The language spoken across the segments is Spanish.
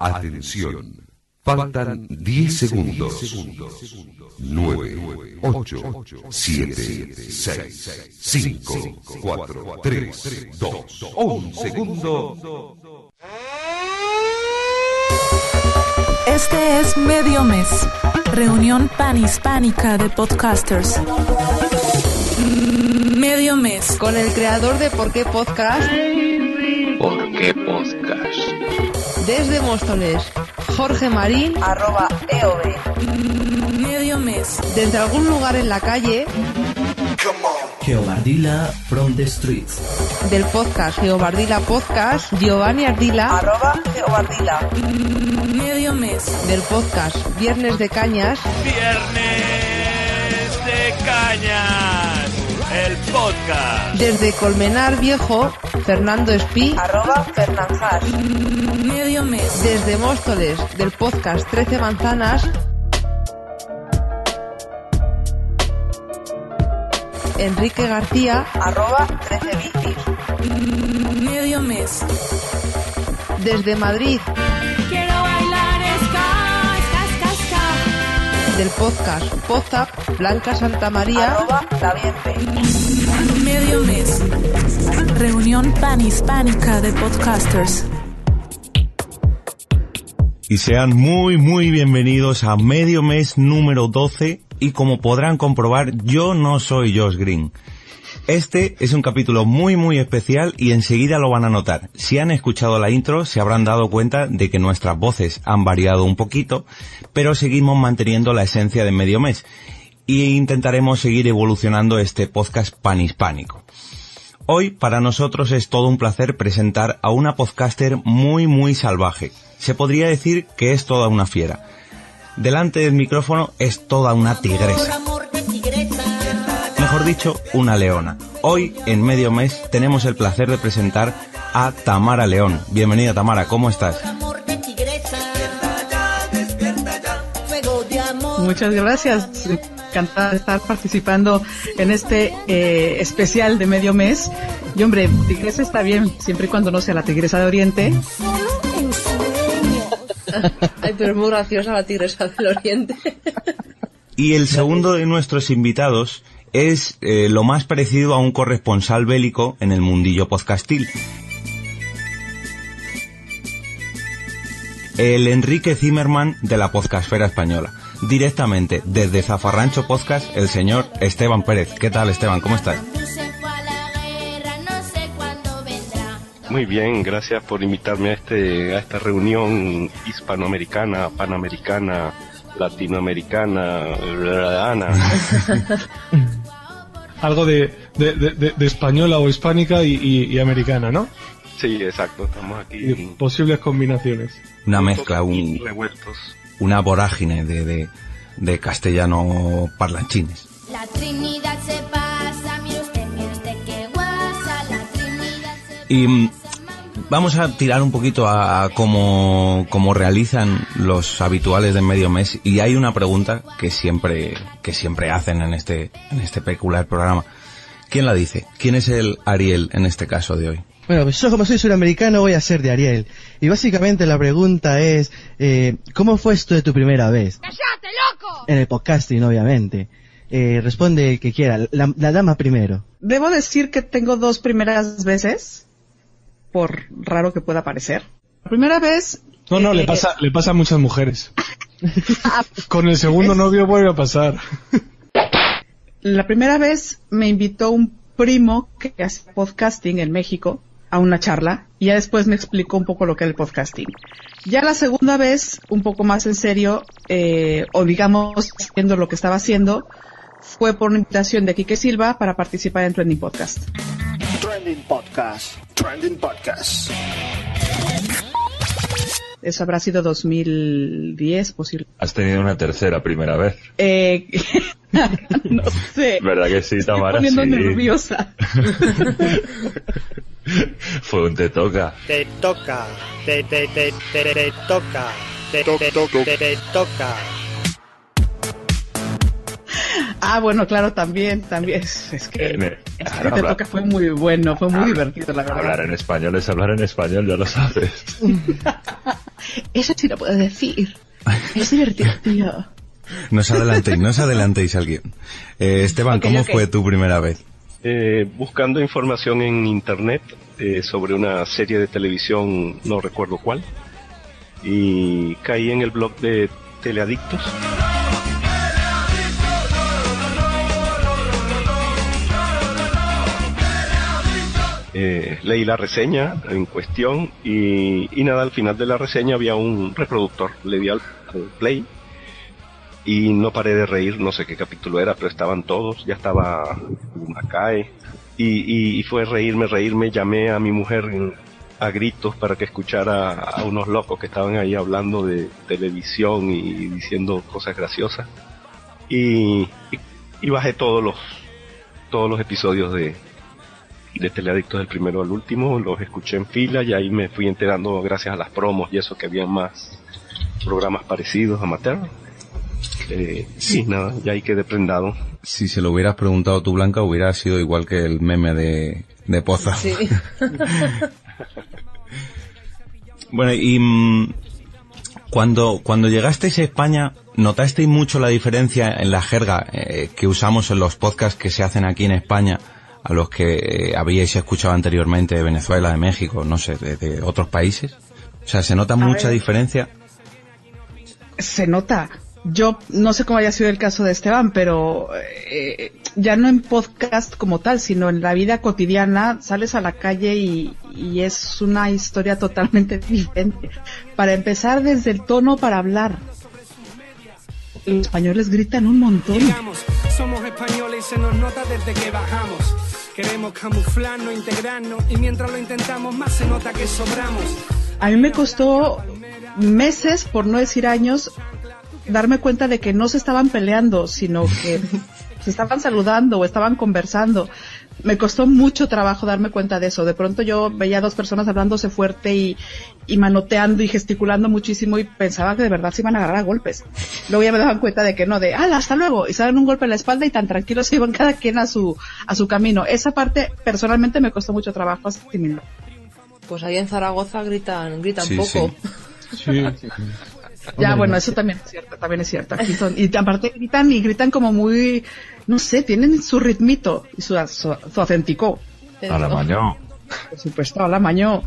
Atención. Faltan 10 segundos. 9, 8, 7, 6, 5, 4, 3, 2, 1 segundo. Este es Medio Mes, reunión panhispánica de podcasters. Medio Mes. Con el creador de Por qué Podcast. ¿Por qué podcast? Desde Móstoles, Jorge Marín, arroba EOB. Medio Mes. Desde algún lugar en la calle, Geobardila from the streets. del podcast Geobardila Podcast, Giovanni Ardila, arroba Geobardila. Medio Mes. Del podcast Viernes de Cañas, Viernes de Cañas, el podcast. desde Colmenar Viejo, Fernando Espí, arroba Fernanjas. Medio Mes. Desde Móstoles, del podcast 13 Manzanas, Enrique García, arroba 13 Bicis. Medio Mes. Desde Madrid, del podcast Pozap, Blanca Santa María, Medio Mes. Reunión panhispánica de podcasters. y sean muy muy bienvenidos a medio mes número 12 y como podrán comprobar yo no soy Josh Green. Este es un capítulo muy muy especial y enseguida lo van a notar. Si han escuchado la intro se habrán dado cuenta de que nuestras voces han variado un poquito, pero seguimos manteniendo la esencia de medio mes e intentaremos seguir evolucionando este podcast panhispánico. Hoy para nosotros es todo un placer presentar a una podcaster muy muy salvaje. Se podría decir que es toda una fiera. Delante del micrófono es toda una tigresa. Mejor dicho, una leona. Hoy, en medio mes, tenemos el placer de presentar a Tamara León. Bienvenida Tamara, ¿cómo estás? Muchas gracias. Encantada de estar participando en este eh, especial de medio mes. Y hombre, tigresa está bien, siempre y cuando no sea la tigresa de Oriente. Ay, pero es muy graciosa la tigresa del oriente. Y el segundo de nuestros invitados es eh, lo más parecido a un corresponsal bélico en el mundillo podcastil. El Enrique Zimmerman de la podcastfera española. Directamente desde Zafarrancho Podcast, el señor Esteban Pérez. ¿Qué tal Esteban? ¿Cómo estás? Muy bien, gracias por invitarme a este a esta reunión hispanoamericana, panamericana, latinoamericana, Ana. Algo de, de, de- de- de española o hispánica y, y- y americana, ¿no? Sí, exacto, estamos aquí Y posibles combinaciones. Una mezcla, un, revueltos. una vorágine de, de, de castellano parlanchines. La Trinidad se pasa, mire usted, mire usted qué guasa, la Trinidad se Y vamos a tirar un poquito a, a cómo, cómo realizan los habituales de medio mes. Y hay una pregunta que siempre, que siempre hacen en este, en este peculiar programa. ¿Quién la dice? ¿Quién es el Ariel en este caso de hoy? Bueno, pues yo como soy suramericano voy a ser de Ariel. Y básicamente la pregunta es, eh, ¿cómo fue esto de tu primera vez? ¡Cállate, loco! En el podcasting, obviamente. Eh, responde el que quiera, la, la dama primero. Debo decir que tengo dos primeras veces, por raro que pueda parecer. La primera vez No, no, le pasa, le pasa a muchas mujeres. Con el segundo novio vuelve a pasar. La primera vez me invitó un primo que hace podcasting en México a una charla y ya después me explicó un poco lo que era el podcasting. Ya la segunda vez, un poco más en serio, eh, o digamos, haciendo lo que estaba haciendo, fue por una invitación de Quique Silva para participar en Trending Podcast. Trending Podcast. Trending Podcast. Eso habrá sido 2010, posible. Has tenido una tercera primera vez. Eh, no sé. ¿Verdad que sí, Estoy Tamara? poniendo Sí. nerviosa. Fue un te toca. Te toca, te, te, te, te, te toca, te, te, te, te toca. Ah, bueno, claro, también, también. Es, es que el- claro, te habla- toca fue muy bueno, fue muy divertido, la verdad. Hablar en español es hablar en español, ya lo sabes. Eso sí lo puedo decir. Es divertido, tío. No os adelantéis, no os adelantéis al guion. Eh, Esteban, ¿cómo fue tu primera vez? Eh, buscando información en internet eh, sobre una serie de televisión, no recuerdo cuál, y caí en el blog de Teleadictos. Eh, leí la reseña en cuestión y, y nada, al final de la reseña había un reproductor, le di al, al play y no paré de reír, no sé qué capítulo era, pero estaban todos, ya estaba Macae y, y, y fue reírme, reírme, llamé a mi mujer a gritos para que escuchara a unos locos que estaban ahí hablando de televisión y diciendo cosas graciosas. Y, y bajé todos los todos los episodios de, de Teleadictos del primero al último, los escuché en fila y ahí me fui enterando gracias a las promos y eso que había más programas parecidos amateur. Eh, sí, nada, ya ahí quedé prendado. Si se lo hubieras preguntado tú, Blanca, hubiera sido igual que el meme de, de Poza. Sí. Bueno, y mm, cuando, cuando llegasteis a España, ¿notasteis mucho la diferencia en la jerga eh, que usamos en los podcasts que se hacen aquí en España a los que eh, habíais escuchado anteriormente de Venezuela, de México, no sé, de, de otros países? O sea, ¿se nota A mucha ver. diferencia? Se nota. Yo no sé cómo haya sido el caso de Esteban, pero eh, ya no en podcast como tal, sino en la vida cotidiana, sales a la calle y, y es una historia totalmente diferente. Para empezar, desde el tono para hablar. Los españoles gritan un montón. Llegamos, somos españoles y se nos nota desde que bajamos. Queremos camuflarnos, integrarnos y mientras lo intentamos más se nota que sobramos. A mí me costó meses, por no decir años, darme cuenta de que no se estaban peleando, sino que se estaban saludando o estaban conversando. Me costó mucho trabajo darme cuenta de eso. De pronto yo veía a dos personas hablándose fuerte y, y manoteando y gesticulando muchísimo y pensaba que de verdad se iban a agarrar a golpes. Luego ya me daban cuenta de que no, de ¡Hala, hasta luego! Y se dan un golpe en la espalda y tan tranquilos se iban cada quien a su, a su camino. Esa parte personalmente me costó mucho trabajo asimilar. Pues ahí en Zaragoza gritan, gritan Sí, poco. Ya, bueno, eso también es cierto, también es cierto. Aquí son, y aparte gritan y gritan como muy, no sé, tienen su ritmito y su, su, su acentico. A la mañana. Por supuesto, a la mañó.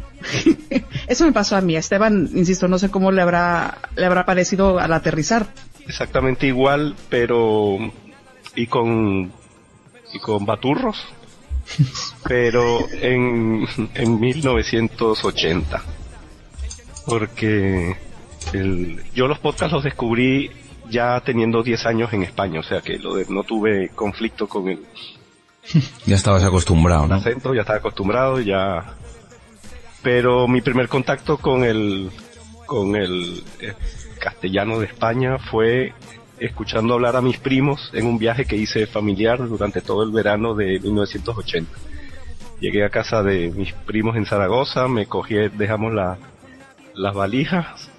eso me pasó a mí. Esteban, insisto, no sé cómo le habrá, le habrá parecido al aterrizar. Exactamente igual, pero y con y con baturros, pero en, en 1980. Porque el, yo los podcasts los descubrí ya teniendo 10 años en España, o sea que lo de- no tuve conflicto con el Ya estabas acostumbrado, ¿no? acento, ya estaba acostumbrado, ya. Pero mi primer contacto con el con el eh, castellano de España fue escuchando hablar a mis primos en un viaje que hice familiar durante todo el verano de 1980. Llegué a casa de mis primos en Zaragoza, me cogí, dejamos la- las valijas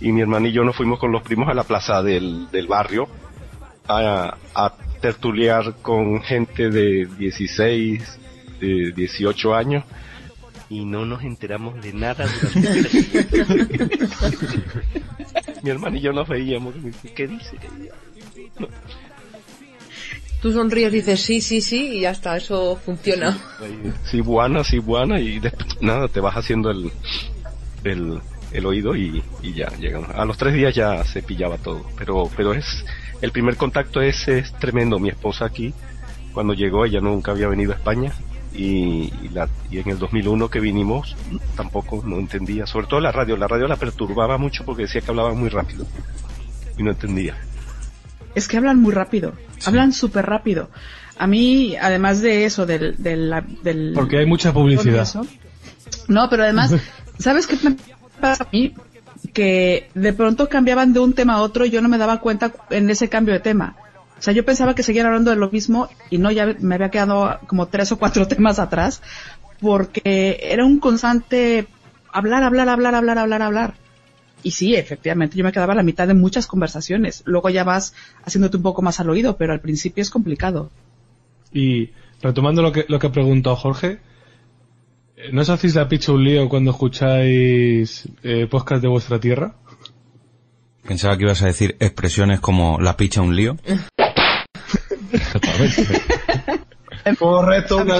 y mi hermano y yo nos fuimos con los primos a la plaza del, del barrio a, a tertuliar con gente de 16, de 18 años y no nos enteramos de nada durante Mi hermano y yo nos veíamos. y me dice, ¿Qué dice? Tú sonríes y dices sí, sí, sí y ya está, eso funciona. Sí, buena, sí, buena y después, nada, te vas haciendo el, el, el oído y, y ya llegamos. A los tres días ya se pillaba todo, pero, pero es, el primer contacto es, es tremendo. Mi esposa aquí, cuando llegó, ella nunca había venido a España y, y la, y en el 2001 que vinimos tampoco no entendía, sobre todo la radio, la radio la perturbaba mucho porque decía que hablaba muy rápido y no entendía. Es que hablan muy rápido, hablan súper rápido. A mí, además de eso, del... del, del Porque hay mucha publicidad. eso, no, pero además, ¿sabes qué me pasa a mí? Que de pronto cambiaban de un tema a otro y yo no me daba cuenta en ese cambio de tema. O sea, yo pensaba que seguían hablando de lo mismo y no, ya me había quedado como tres o cuatro temas atrás porque era un constante hablar, hablar, hablar, hablar, hablar, hablar. Y sí, efectivamente, yo me quedaba a la mitad de muchas conversaciones. Luego ya vas haciéndote un poco más al oído, pero al principio es complicado. Y retomando lo que, lo que preguntó Jorge, ¿no os hacéis la picha un lío cuando escucháis eh, podcast de vuestra tierra? Pensaba que ibas a decir expresiones como la picha un lío. Correcto, una,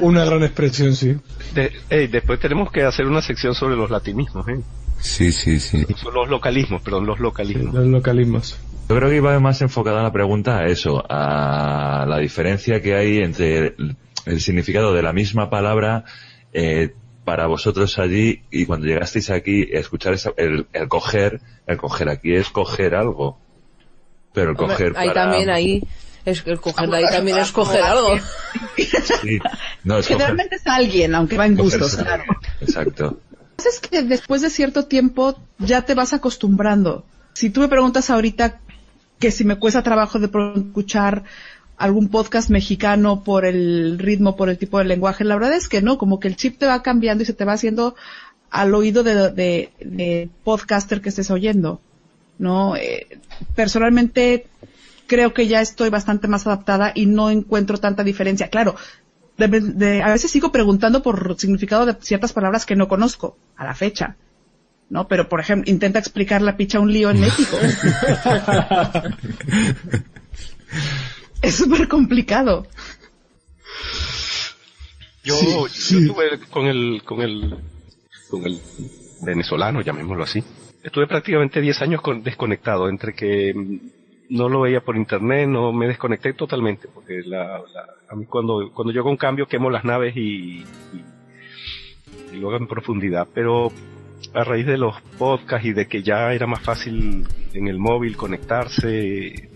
una, gran expresión, sí. De- ey, después tenemos que hacer una sección sobre los latinismos, ¿eh? Sí, sí, sí. Son los localismos, perdón, los localismos. Los localismos. Yo creo que iba más enfocada la pregunta a eso, a la diferencia que hay entre el, significado de la misma palabra eh, para vosotros allí y cuando llegasteis aquí, escuchar esa- el, el coger, el coger aquí es coger algo. Pero el Hombre, coger ahí para- también, ahí, es el coger de ahí también es coger algo. Sí, no, es coger. Generalmente es alguien, aunque va en gustos, claro. Exacto. Lo que pasa es que después de cierto tiempo ya te vas acostumbrando. Si tú me preguntas ahorita que si me cuesta trabajo de pronto escuchar algún podcast mexicano por el ritmo, por el tipo de lenguaje, la verdad es que no, como que el chip te va cambiando y se te va haciendo al oído de, de, de podcaster que estés oyendo. ¿No? Eh, personalmente creo que ya estoy bastante más adaptada y no encuentro tanta diferencia. Claro, de- de- a veces sigo preguntando por significado de ciertas palabras que no conozco a la fecha. ¿No? Pero, por ejemplo, intenta explicar la picha a un lío en México. es súper complicado. Yo, yo estuve con el, con el, con el venezolano, llamémoslo así. Estuve prácticamente 10 años con- desconectado, entre que no lo veía por internet, no me desconecté totalmente, porque la, la- a mí cuando, cuando yo hago un cambio quemo las naves y, y, y luego en profundidad, pero a raíz de los podcasts y de que ya era más fácil en el móvil conectarse,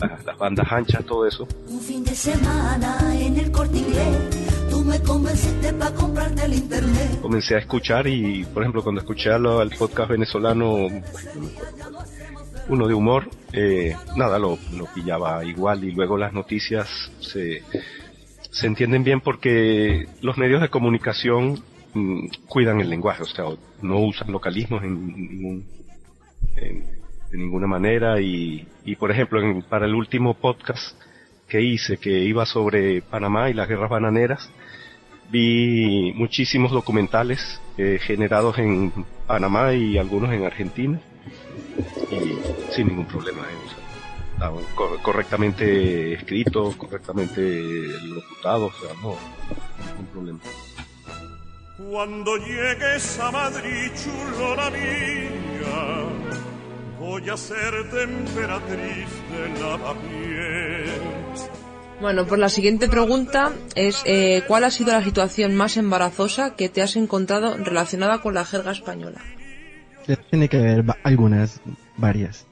las, las bandas anchas, todo eso, Un fin de semana en el corte inglés, tú me convenciste para comprarte el internet. comencé a escuchar y, por ejemplo, cuando escuché al, podcast venezolano, uno de humor, eh, nada, lo, lo pillaba igual y luego las noticias se, se entienden bien porque los medios de comunicación mm, cuidan el lenguaje, o sea, no usan localismos en ningún, ninguna manera. Y, y por ejemplo, para el último podcast que hice, que iba sobre Panamá y las guerras bananeras, vi muchísimos documentales eh, generados en Panamá y algunos en Argentina y sin ningún problema eh, correctamente escritos correctamente locutados o sea no ningún problema. Cuando llegues a Madrid, voy a ser temperatriz de lavapiés. Bueno, pues la siguiente pregunta es eh, ¿cuál ha sido la situación más embarazosa que te has encontrado relacionada con la jerga española? Tiene que haber algunas, varias.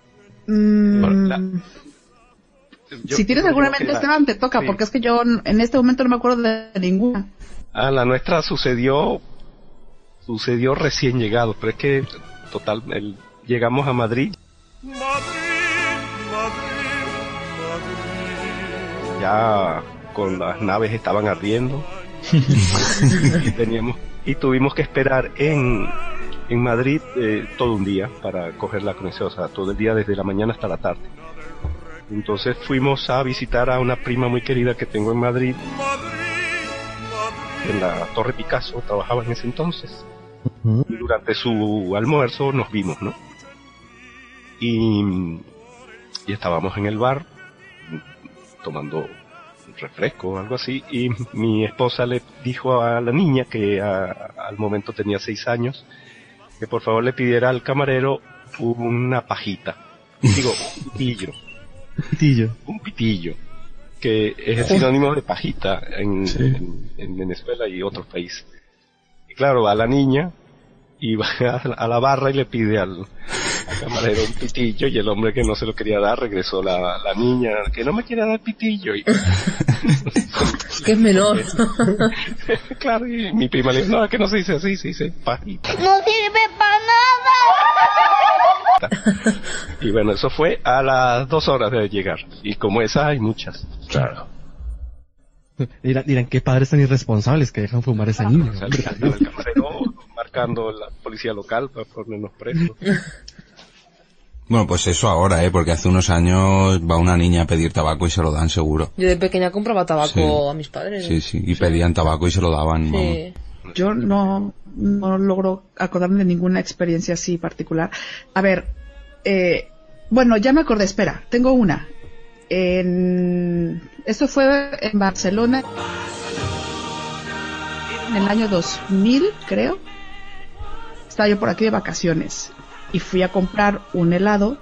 Mm, Yo si tienes alguna mente, la- Esteban, te toca, sí. porque es que yo en este momento no me acuerdo de ninguna. ah la nuestra sucedió sucedió recién llegado pero es que total el- llegamos a Madrid ya con las naves estaban ardiendo y teníamos y tuvimos que esperar en en Madrid eh, todo un día para coger la conexión, o sea, todo el día desde la mañana hasta la tarde. Entonces fuimos a visitar a una prima muy querida que tengo en Madrid, en la Torre Picasso, trabajaba en ese entonces. Y durante su almuerzo nos vimos, ¿no? Y, y estábamos en el bar tomando un refresco o algo así y mi esposa le dijo a la niña que a- al momento tenía seis años que por favor le pidiera al camarero una pajita. Digo, un pitillo. Pitillo. Un pitillo. Que es el sinónimo de pajita en, en- en Venezuela y otros países. Y claro, va la niña y va a la, a la barra y le pide al, al camarero un pitillo y el hombre que no se lo quería dar regresó la, la niña que no me quiere dar pitillo y Que es menor. claro y mi prima le dijo no es que no se dice así se dice pajita No sirve para nada. y bueno eso fue a las dos horas de llegar y como esa hay muchas claro Dirán, dirán qué padres tan irresponsables que dejan fumar a esa niña. Marcando la policía local para ponernos presos Bueno, pues eso ahora, ¿eh? Porque hace unos años va una niña a pedir tabaco y se lo dan seguro. Yo de pequeña compraba tabaco Sí. a mis padres. Sí, sí. Y pedían tabaco y se lo daban. vamos. Sí. Yo no, no logro acordarme de ninguna experiencia así particular. A ver, eh, bueno, ya me acordé, espera, tengo una. En, esto fue en Barcelona en el año 2000, creo. Estaba yo por aquí de vacaciones y fui a comprar un helado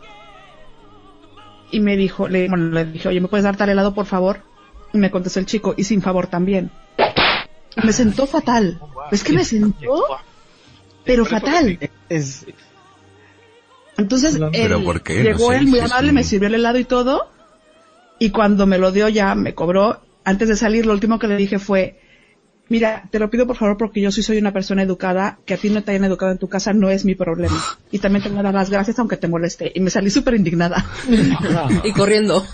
y me dijo, le, bueno, le dije, oye, ¿me puedes dar tal helado, por favor? Y me contestó el chico, y sin favor también. Me sentó fatal. Es que me sentó, pero fatal. Es, Entonces, ¿Pero él por qué? No llegó sé, él muy amable, un- me sirvió el helado y todo. Y cuando me lo dio ya, me cobró. Antes de salir, lo último que le dije fue, mira, te lo pido por favor porque yo sí soy una persona educada, que a ti no te hayan educado en tu casa no es mi problema. Y también te voy a dar las gracias aunque te moleste. Y me salí súper indignada. y corriendo.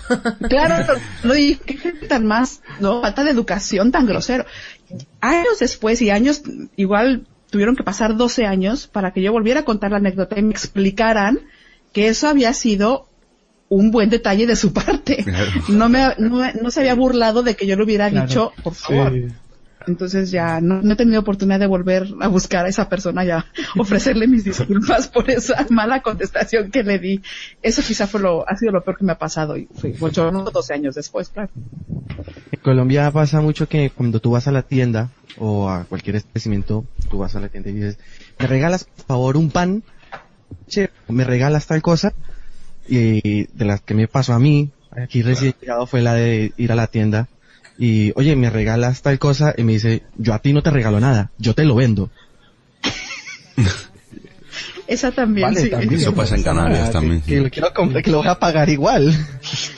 Claro, no, y qué gente tan más, no, falta de educación tan grosero. Años después y años, igual tuvieron que pasar 12 años para que yo volviera a contar la anécdota y me explicaran que eso había sido un buen detalle de su parte. No me, no, se había burlado de que yo le hubiera Claro. dicho, por favor. Sí. Entonces ya no, no he tenido oportunidad de volver a buscar a esa persona y a ofrecerle mis disculpas por esa mala contestación que le di. Eso quizá fue lo, ha sido lo peor que me ha pasado y fue ocho, no, 12 años después, claro. En Colombia pasa mucho que cuando tú vas a la tienda o a cualquier establecimiento, tú vas a la tienda y dices, me regalas por favor un pan, che, me regalas tal cosa, y de las que me pasó a mí, aquí recién llegado fue la de ir a la tienda y, oye, me regalas tal cosa y me dice, yo a ti no te regalo nada, yo te lo vendo. Esa también, Vale, sí. también. Eso pasa en Canarias Ah, también. Que, que lo quiero comprar, que lo voy a pagar igual.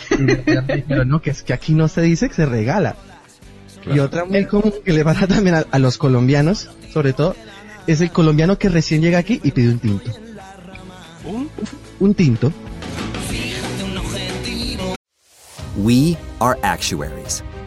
Pero no, que es que aquí no se dice que se regala. Y otra muy común que le pasa también a, a los colombianos, sobre todo, es el colombiano que recién llega aquí y pide un tinto. Un tinto. We are actuaries.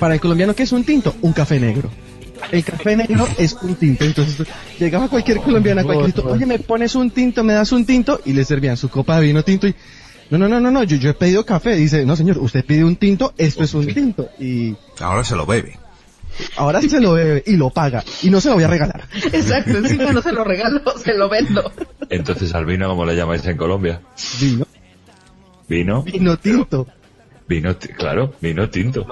Para el colombiano, ¿qué es un tinto? Un café negro. El café negro es un tinto. Entonces llegaba cualquier colombiano a cualquier tinto, oye, me pones un tinto, me das un tinto, y le servían su copa de vino tinto y no, no, no, no, no, yo, yo he pedido café. Dice, no señor, usted pide un tinto, esto es un tinto. Y Ahora se lo bebe. ahora sí se lo bebe y lo paga. Y no se lo voy a regalar. Exacto, encima no se lo regalo, se lo vendo. Entonces al vino, ¿cómo le llamáis en Colombia? Vino. Vino. Vino tinto. Vino, claro, vino tinto.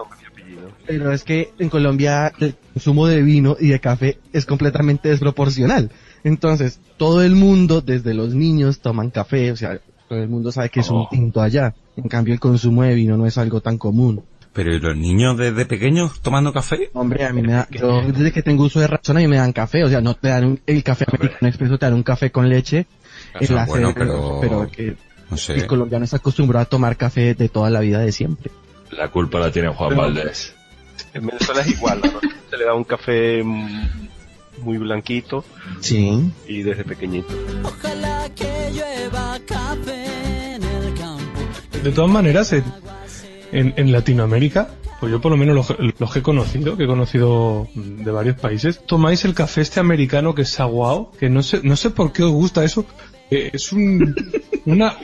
Pero es que en Colombia el consumo de vino y de café es completamente desproporcional. Entonces, todo el mundo, desde los niños, toman café, o sea, todo el mundo sabe que es un Oh. tinto allá. En cambio, el consumo de vino no es algo tan común. Pero ¿y los niños desde pequeños tomando café? Hombre, a mí me da, yo desde que tengo uso de razón a mí me dan café, o sea, no te dan un- el café americano expreso, te dan un café con leche. O sea, el bueno, pero- pero que No sé. el colombiano está acostumbrado a tomar café de toda la vida de siempre. La culpa la tiene Juan Pero- Valdés. En Venezuela es igual, ¿no? se le da un café muy blanquito Sí. y desde pequeñito. De todas maneras, en, en, en Latinoamérica, pues yo por lo menos los, los que he conocido, que he conocido de varios países, tomáis el café este americano que es aguao, que no sé, no sé por qué os gusta eso. Eh, Es un, una,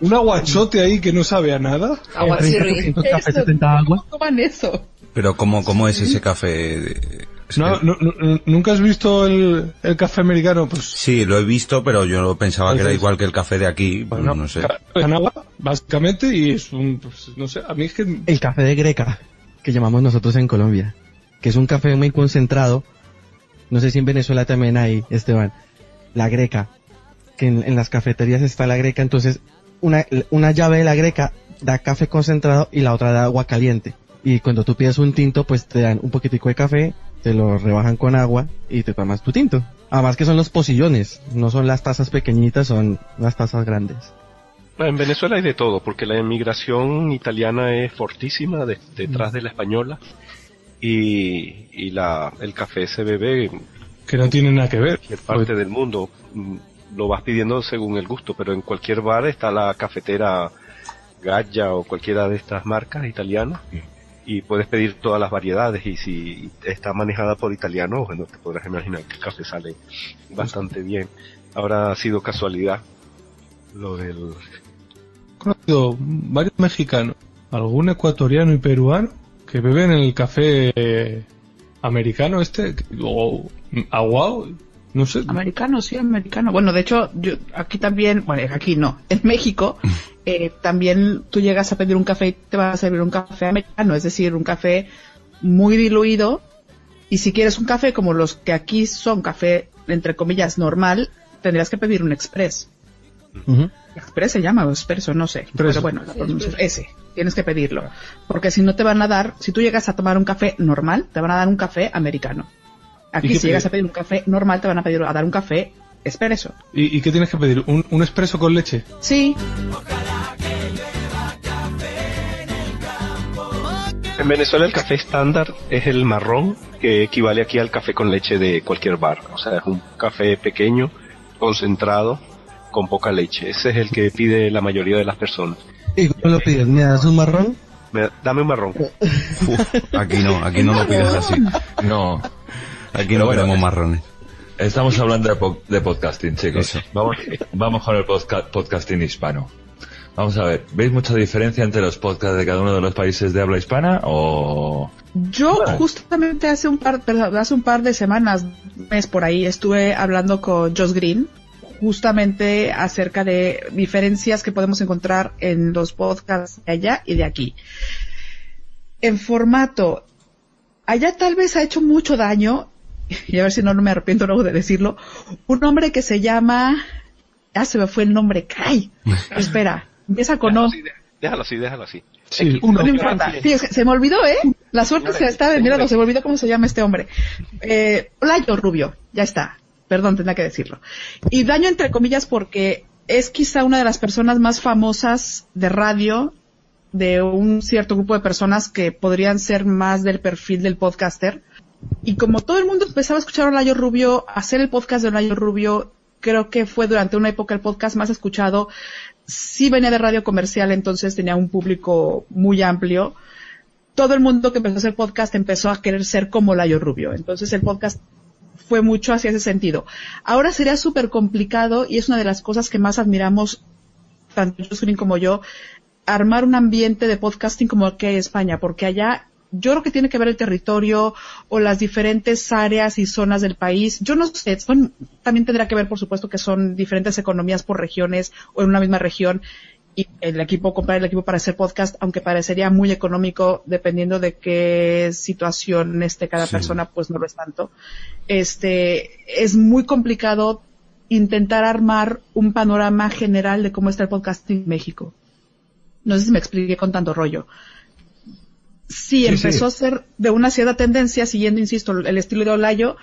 un aguachote ahí que no sabe a nada. café 70 agua. Toman eso. Pero ¿cómo, cómo es ese café? Es No, que- no, no, ¿Nunca has visto el, el café americano? Pues Sí, lo he visto, pero yo pensaba que era igual que el café de aquí. pues Bueno, no sé. en agua, básicamente, y es un, pues, no sé, a mí es que El café de greca, que llamamos nosotros en Colombia, que es un café muy concentrado. No sé si en Venezuela también hay, Esteban, la greca, que en, en las cafeterías está la greca, entonces una, una llave de la greca da café concentrado y la otra da agua caliente. Y cuando tú pides un tinto, pues te dan un poquitico de café, te lo rebajan con agua y te tomas tu tinto. Además que son los pocillones, no son las tazas pequeñitas, son las tazas grandes. En Venezuela hay de todo, porque la emigración italiana es fortísima de- detrás de la española y, y la, el café se bebe en que no tiene nada que ver. cualquier parte del mundo. Mm, Lo vas pidiendo según el gusto, pero en cualquier bar está la cafetera Gaggia o cualquiera de estas marcas italianas y puedes pedir todas las variedades y si está manejada por italianos, bueno, te podrás imaginar que el café sale bastante bien. Ahora ha sido casualidad lo del He conocido varios mexicanos, algún ecuatoriano y peruano que beben el café americano este, o aguao, no sé. Americano, sí, americano. Bueno, de hecho, yo aquí también, bueno, aquí no, en México, eh, también tú llegas a pedir un café y te van a servir un café americano, es decir, un café muy diluido. Y si quieres un café como los que aquí son café, entre comillas, normal, tendrías que pedir un express. Express se llama o expreso, no sé. Pero bueno, la pronuncia- ese, tienes que pedirlo. Porque si no te van a dar, si tú llegas a tomar un café normal, te van a dar un café americano. ¿Y Aquí si llegas a pedir un café normal, te van a pedir a dar un café expreso. ¿Y, y qué tienes que pedir? ¿Un, un espresso con leche? Sí. En Venezuela el café estándar es el marrón, que equivale aquí al café con leche de cualquier bar. O sea, es un café pequeño, concentrado, con poca leche. Ese es el que pide la mayoría de las personas. ¿Y cómo lo pides? ¿Me das un marrón? Me- dame un marrón. Aquí no, aquí no lo pides así. No. Aquí no bueno, queremos eh, marrones. Estamos hablando de, po- de podcasting, chicos. Vamos, vamos con el podca- podcasting hispano. Vamos a ver, ¿veis mucha diferencia entre los podcasts de cada uno de los países de habla hispana o...? Yo justamente hace un par, perdón, hace un par de semanas, un mes por ahí, estuve hablando con Josh Green justamente acerca de diferencias que podemos encontrar en los podcasts de allá y de aquí. En formato, allá tal vez ha hecho mucho daño, y a ver si no, no me arrepiento luego de decirlo, un hombre que se llama, ya se me fue el nombre, caray, espera, empieza con O. Déjalo así, déjalo así. Sí, No me importa. Sí, es que se me olvidó, ¿eh? La suerte se está mirando, se me olvidó cómo se llama este hombre. Eh, Olayo Rubio, ya está. Perdón, tendría que decirlo. Y daño entre comillas porque es quizá una de las personas más famosas de radio de un cierto grupo de personas que podrían ser más del perfil del podcaster. Y como todo el mundo empezaba a escuchar a Olayo Rubio, hacer el podcast de Olayo Rubio, creo que fue durante una época el podcast más escuchado. Sí venía de radio comercial, entonces tenía un público muy amplio. Todo el mundo que empezó a hacer podcast empezó a querer ser como Olayo Rubio. Entonces el podcast fue mucho hacia ese sentido. Ahora sería súper complicado y es una de las cosas que más admiramos, tanto Green como yo, armar un ambiente de podcasting como hay en España, porque allá yo creo que tiene que ver el territorio o las diferentes áreas y zonas del país. Yo no sé, son- también tendrá que ver, por supuesto, que son diferentes economías por regiones o en una misma región y el equipo, comprar el equipo para hacer podcast, aunque parecería muy económico dependiendo de qué situación esté cada Sí. persona, pues no lo es tanto. Este, es muy complicado intentar armar un panorama general de cómo está el podcasting en México. No sé si me expliqué con tanto rollo. Sí, Sí, empezó sí. a ser de una cierta tendencia, siguiendo, insisto, el estilo de Olayo,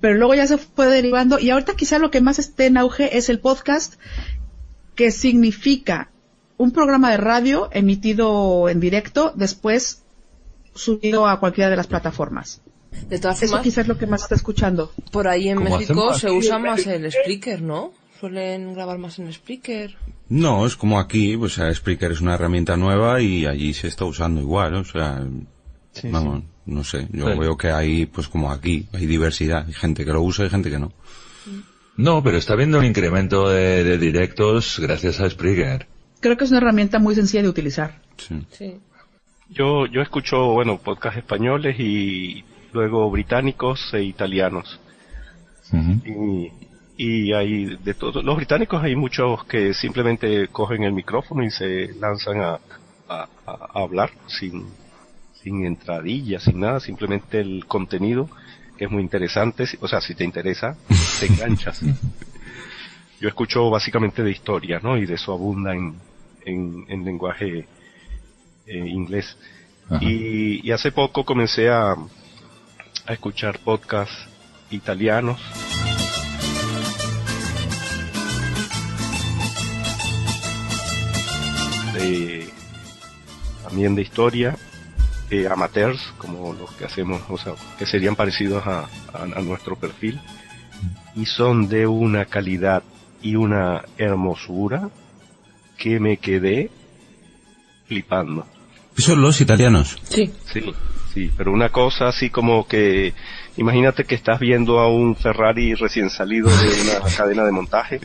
pero luego ya se fue derivando y ahorita quizá lo que más esté en auge es el podcast, que significa un programa de radio emitido en directo, después subido a cualquiera de las plataformas. De todas Eso formas, quizás es lo que más está escuchando. por ahí en ¿Cómo México se usa más el Spreaker, ¿no? Suelen grabar más en Spreaker. No, es como aquí, pues Spreaker es una herramienta nueva y allí se está usando igual, o sea, vamos, no sé, yo Sí. veo que hay, pues como aquí, hay diversidad, hay gente que lo usa y gente que no. No, pero está habiendo un incremento de, de directos gracias a Spreaker. Creo que es una herramienta muy sencilla de utilizar. Sí. Yo, yo escucho, bueno, podcasts españoles y luego británicos e italianos. Y, y hay de todos, los británicos hay muchos que simplemente cogen el micrófono y se lanzan a, a- a- a hablar sin, sin entradilla, sin nada, simplemente el contenido que es muy interesante, o sea, si te interesa, te enganchas. Yo escucho básicamente de historia, ¿no? Y de eso abunda en, en, en lenguaje eh, inglés. Y, y hace poco comencé a, a escuchar podcasts italianos. De, también de historia, eh, amateurs, como los que hacemos, o sea, que serían parecidos a, a- a nuestro perfil, y son de una calidad y una hermosura que me quedé flipando. Son los italianos. Sí. Sí, sí, pero una cosa así como que, imagínate que estás viendo a un Ferrari recién salido de una cadena de montaje,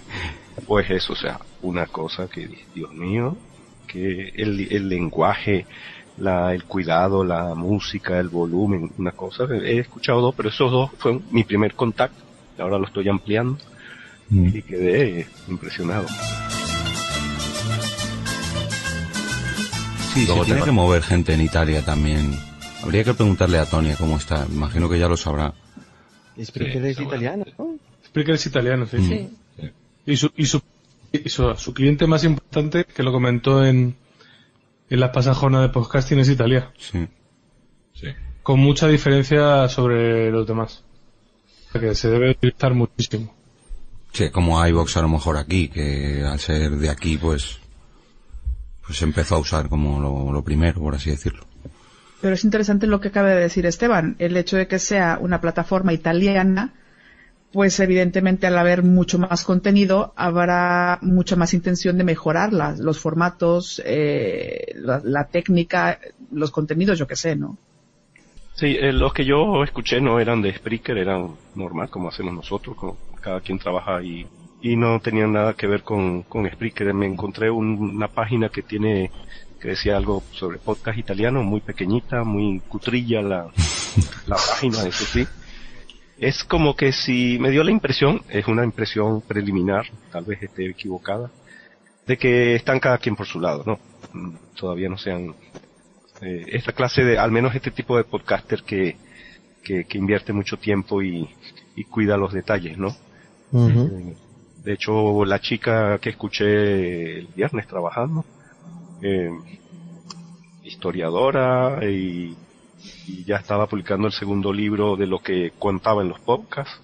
pues eso, o sea, una cosa que, Dios mío, que el, el lenguaje, la, el cuidado, la música, el volumen, una cosa, he escuchado dos, pero esos dos fueron mi primer contacto, ahora lo estoy ampliando y quedé impresionado. Sí, Luego se tiene que mover gente en Italia también. Habría que preguntarle a Tonia cómo está, imagino que ya lo sabrá. Spreaker es italiano, ¿no? Spreaker es italiano, sí. Sí. Y, su, y, su, y su, su cliente más importante, que lo comentó en, en la pasada jornada de podcasting, es Italia. Sí. Con mucha diferencia sobre los demás. O sea que se debe utilizar muchísimo. Sí, como iVox a lo mejor aquí, que al ser de aquí, pues, pues se empezó a usar como lo, lo primero, por así decirlo. Pero es interesante lo que acaba de decir Esteban, el hecho de que sea una plataforma italiana, pues evidentemente al haber mucho más contenido habrá mucha más intención de mejorarla, los formatos, eh, la, técnica, los contenidos, yo qué sé, ¿no? Sí, eh, los que yo escuché no eran de Spreaker, eran normal, como hacemos nosotros, como cada quien trabaja y, y no tenían nada que ver con, con Spreaker. Me encontré un- una página que tiene, que decía algo sobre podcast italiano, muy pequeñita, muy cutrilla la, la página, eso sí. Es como que si me dio la impresión, es una impresión preliminar, tal vez esté equivocada, de que están cada quien por su lado, ¿no? Todavía no sean eh, esta clase de, al menos este tipo de podcaster que, que, que invierte mucho tiempo y, y cuida los detalles, ¿no? Eh, De hecho, la chica que escuché el viernes trabajando, eh, historiadora y, y ya estaba publicando el segundo libro de lo que contaba en los podcasts.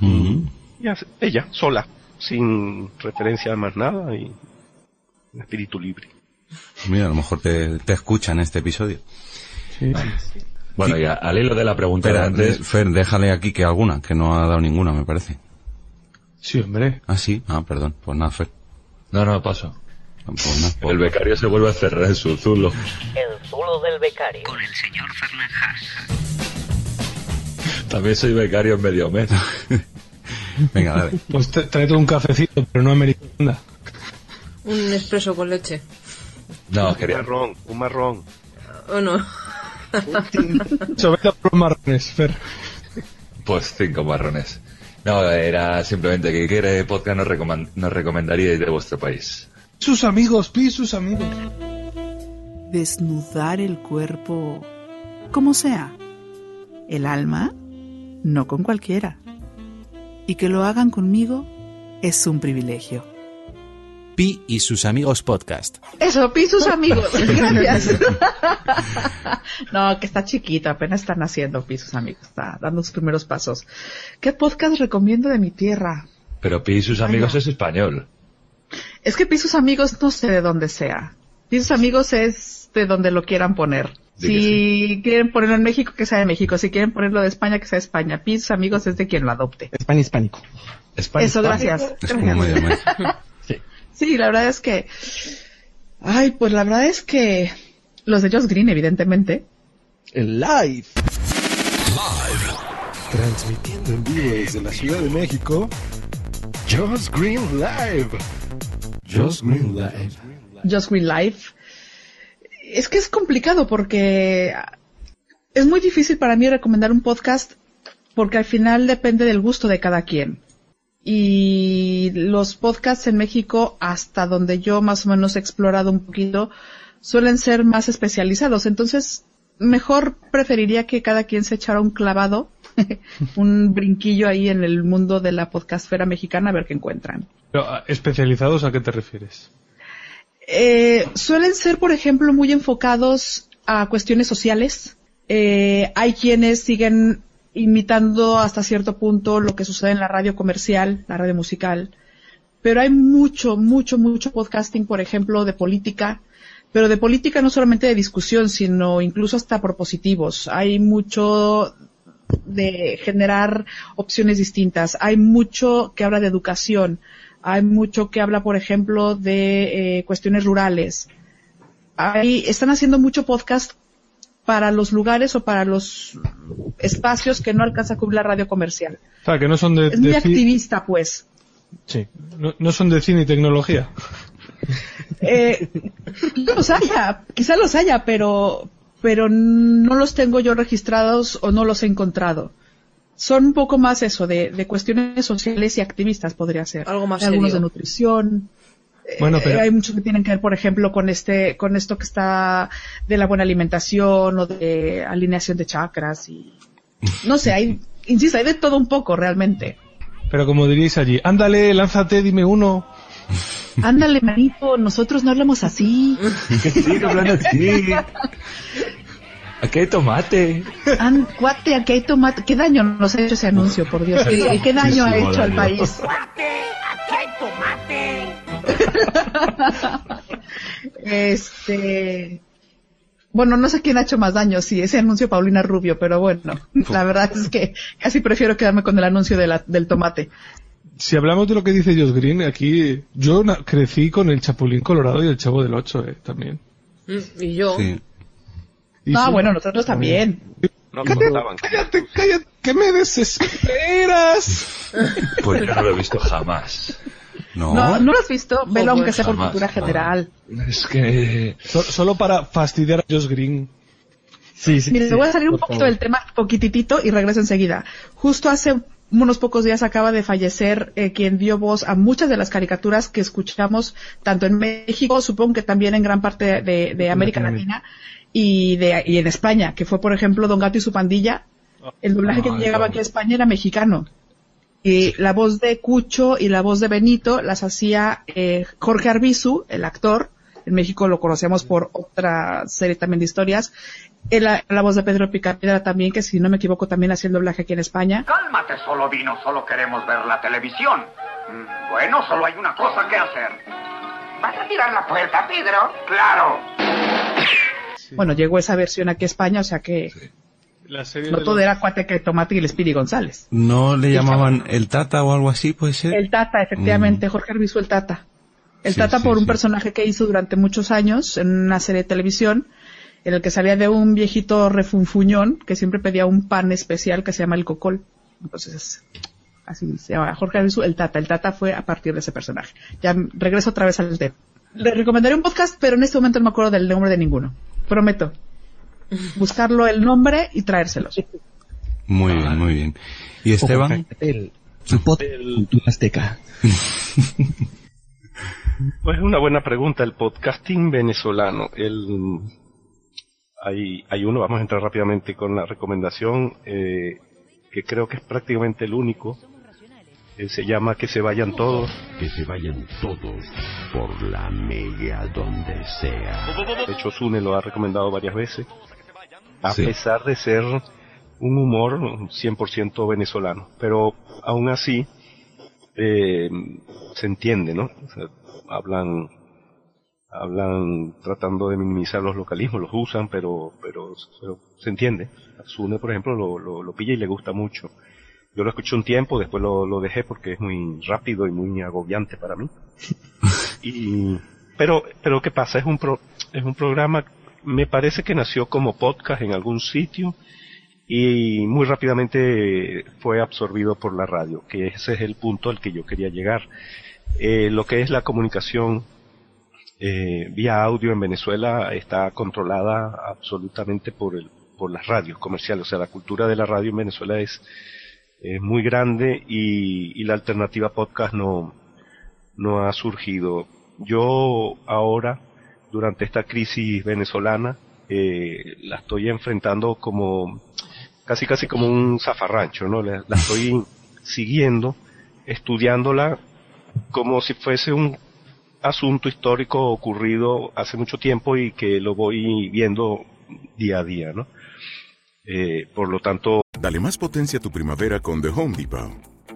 Y ella, sola, sin referencia a más nada y un espíritu libre. Mira, a lo mejor te, te escuchan este episodio. Bueno, y al hilo de la pregunta de antes, Fer, déjale aquí que alguna, que no ha dado ninguna, me parece. Sí, hombre. Ah, sí. Ah, perdón. Pues nada, Fer. No, no, paso. Pues- el becario se vuelve a cerrar en su zulo. El zulo del becario. Con el señor Fernández. También soy becario en medio mes. Venga, dale. Pues tráete un cafecito, pero no americana. Un expreso con leche. No, Un quería. marrón, un marrón. ¿O no? Por los marrones, Fer. Pues cinco marrones. No, era simplemente que qué podcast nos, recoman- nos recomendaríais de vuestro país. Sus amigos, pi, sus amigos. Desnudar el cuerpo como sea. El alma, no con cualquiera. Y que lo hagan conmigo es un privilegio. Pi y sus amigos podcast. Eso, Pi sus amigos. Gracias. no, que está chiquita, apenas están haciendo Pi sus amigos. Está dando sus primeros pasos. ¿Qué podcast recomiendo de mi tierra? Pero Pi y sus amigos es español. Es que Pi sus amigos no sé de dónde sea. Pi sus amigos es de donde lo quieran poner. Si quieren ponerlo en México, que sea de México. Si quieren ponerlo de España, que sea de España. Pi sus amigos es de quien lo adopte. España hispánico. Eso, gracias. Es mes. Sí, la verdad es que. Ay, pues la verdad es que. Los de Josh Green, evidentemente. El live. Transmitiendo en vivo desde la Ciudad de México. Joss Green Live. Joss Green Live. Josh Green Live. Es que es complicado porque. Es muy difícil para mí recomendar un podcast porque al final depende del gusto de cada quien. Y los podcasts en México, hasta donde yo más o menos he explorado un poquito, suelen ser más especializados. Entonces, mejor preferiría que cada quien se echara un clavado, un brinquillo ahí en el mundo de la podcastfera mexicana a ver qué encuentran. Pero, ah, ¿Especializados a qué te refieres? Eh, suelen ser, por ejemplo, muy enfocados a cuestiones sociales. Eh, hay quienes siguen imitando hasta cierto punto lo que sucede en la radio comercial, la radio musical. Pero hay mucho, mucho, mucho podcasting, por ejemplo, de política, pero de política no solamente de discusión, sino incluso hasta propositivos. Hay mucho de generar opciones distintas. Hay mucho que habla de educación. Hay mucho que habla, por ejemplo, de eh, cuestiones rurales. Hay, están haciendo mucho podcast para los lugares o para los espacios que no alcanza a cubrir la radio comercial. O sea, que no son de, Es muy de activista, pues. Sí. No, no son de cine y tecnología. Eh, los haya, quizá los haya, pero, pero no los tengo yo registrados o no los he encontrado. Son un poco más eso, de, de cuestiones sociales y activistas podría ser. Algo más Algunos serio. de nutrición. Bueno, Eh, pero- hay muchos que tienen que ver, por ejemplo, con este, con esto que está de la buena alimentación o de alineación de chakras y, no sé, hay, insisto, hay de todo un poco realmente. Pero como diríais allí, ándale, lánzate, dime uno. Ándale, manito, nosotros no hablamos así. Sí, hablando así. Aquí hay tomate. An, cuate, aquí hay tomate. ¿Qué daño nos ha hecho ese anuncio, por Dios? ¿Qué, qué daño ha hecho al país? Este. Bueno, no sé quién ha hecho más daño, si ese anuncio Paulina Rubio, pero bueno, la verdad es que casi prefiero quedarme con el anuncio de la- del tomate. Si hablamos de lo que dice Josh Green, aquí yo na- crecí con el Chapulín Colorado y el Chavo del Ocho, eh, también. Mm, Y yo. Y sí, bueno, nosotros también. No Cállate, cállate, cállate, que me desesperas. Pues yo no lo he visto jamás. No. No, ¿no lo has visto? Velo aunque sea por cultura general. Es que... So- solo para fastidiar a Josh Green. Sí, sí. Mire, sí, le voy a salir un poquito favor. del tema, poquitito, y regreso enseguida. Justo hace unos pocos días acaba de fallecer eh, quien dio voz a muchas de las caricaturas que escuchamos tanto en México, supongo que también en gran parte de, de América Latina y, de, y en España, que fue, por ejemplo, Don Gato y su pandilla. El doblaje que Ay, llegaba aquí a España era mexicano. Y la voz de Cucho y la voz de Benito las hacía eh, Jorge Arbizu, el actor. En México lo conocemos por otra serie también de historias. La, la voz de Pedro Picapiedra también, que si no me equivoco también hacía el doblaje aquí en España. Cálmate, solo vino, solo queremos ver la televisión. Mm, Bueno, solo hay una cosa que hacer. ¿Vas a tirar la puerta, Pedro? Claro. Bueno, llegó esa versión aquí a España, o sea que La serie no de todo los- era Cuate que Tomate y el Speedy González. ¿No le llamaban el Tata o algo así, puede ser? El Tata, efectivamente, Jorge Arbizu el Tata. El Sí, Tata sí, por un sí. personaje que hizo durante muchos años en una serie de televisión, en el que salía de un viejito refunfuñón que siempre pedía un pan especial que se llama el cocol. Entonces, así se llama Jorge Arbizu el Tata. El Tata fue a partir de ese personaje. Ya regreso otra vez al tema. Le recomendaré un podcast, pero en este momento no me acuerdo del nombre de ninguno. Prometo. Buscarlo el nombre y traérselos. Muy bien, muy bien. ¿Y Esteban? El, su podcast Cultura Azteca. Pues es una buena pregunta. El podcasting venezolano. El, hay, hay uno, vamos a entrar rápidamente con la recomendación, eh, que creo que es prácticamente el único, Eh, se llama Que se vayan todos. Que se vayan todos por la mega donde sea. De hecho, Sune lo ha recomendado varias veces. A Sí. pesar de ser un humor 100% venezolano. Pero aún así, eh, se entiende, ¿no? O sea, hablan, hablan tratando de minimizar los localismos, los usan, pero, pero, pero se entiende. A Sune, por ejemplo, lo, lo, lo pilla y le gusta mucho. Yo lo escuché un tiempo, después lo, lo dejé porque es muy rápido y muy agobiante para mí. y, pero, pero ¿qué pasa? Es un pro, es un programa, me parece que nació como podcast en algún sitio y muy rápidamente fue absorbido por la radio, que ese es el punto al que yo quería llegar. Eh, lo que es la comunicación eh, vía audio en Venezuela está controlada absolutamente por el, por las radios comerciales, o sea, la cultura de la radio en Venezuela es, es muy grande y, y la alternativa podcast no, no ha surgido. Yo ahora, durante esta crisis venezolana, eh, la estoy enfrentando como casi casi como un zafarrancho, ¿no? La, la estoy siguiendo, estudiándola como si fuese un asunto histórico ocurrido hace mucho tiempo y que lo voy viendo día a día, ¿no? Eh, por lo tanto, Dale más potencia a tu primavera con The Home Depot.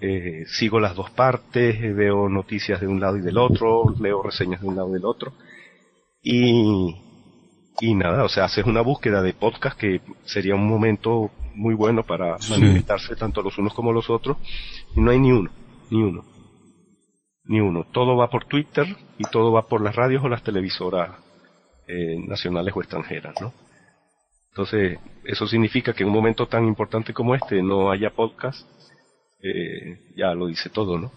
Eh, sigo las dos partes, eh, veo noticias de un lado y del otro, leo reseñas de un lado y del otro. Y, y nada, o sea, haces una búsqueda de podcast que sería un momento muy bueno para Sí. manifestarse tanto los unos como los otros. Y no hay ni uno, ni uno, ni uno. Todo va por Twitter y todo va por las radios o las televisoras eh, nacionales o extranjeras, ¿no? Entonces, eso significa que en un momento tan importante como este no haya podcast, eh, ya lo dice todo, ¿no?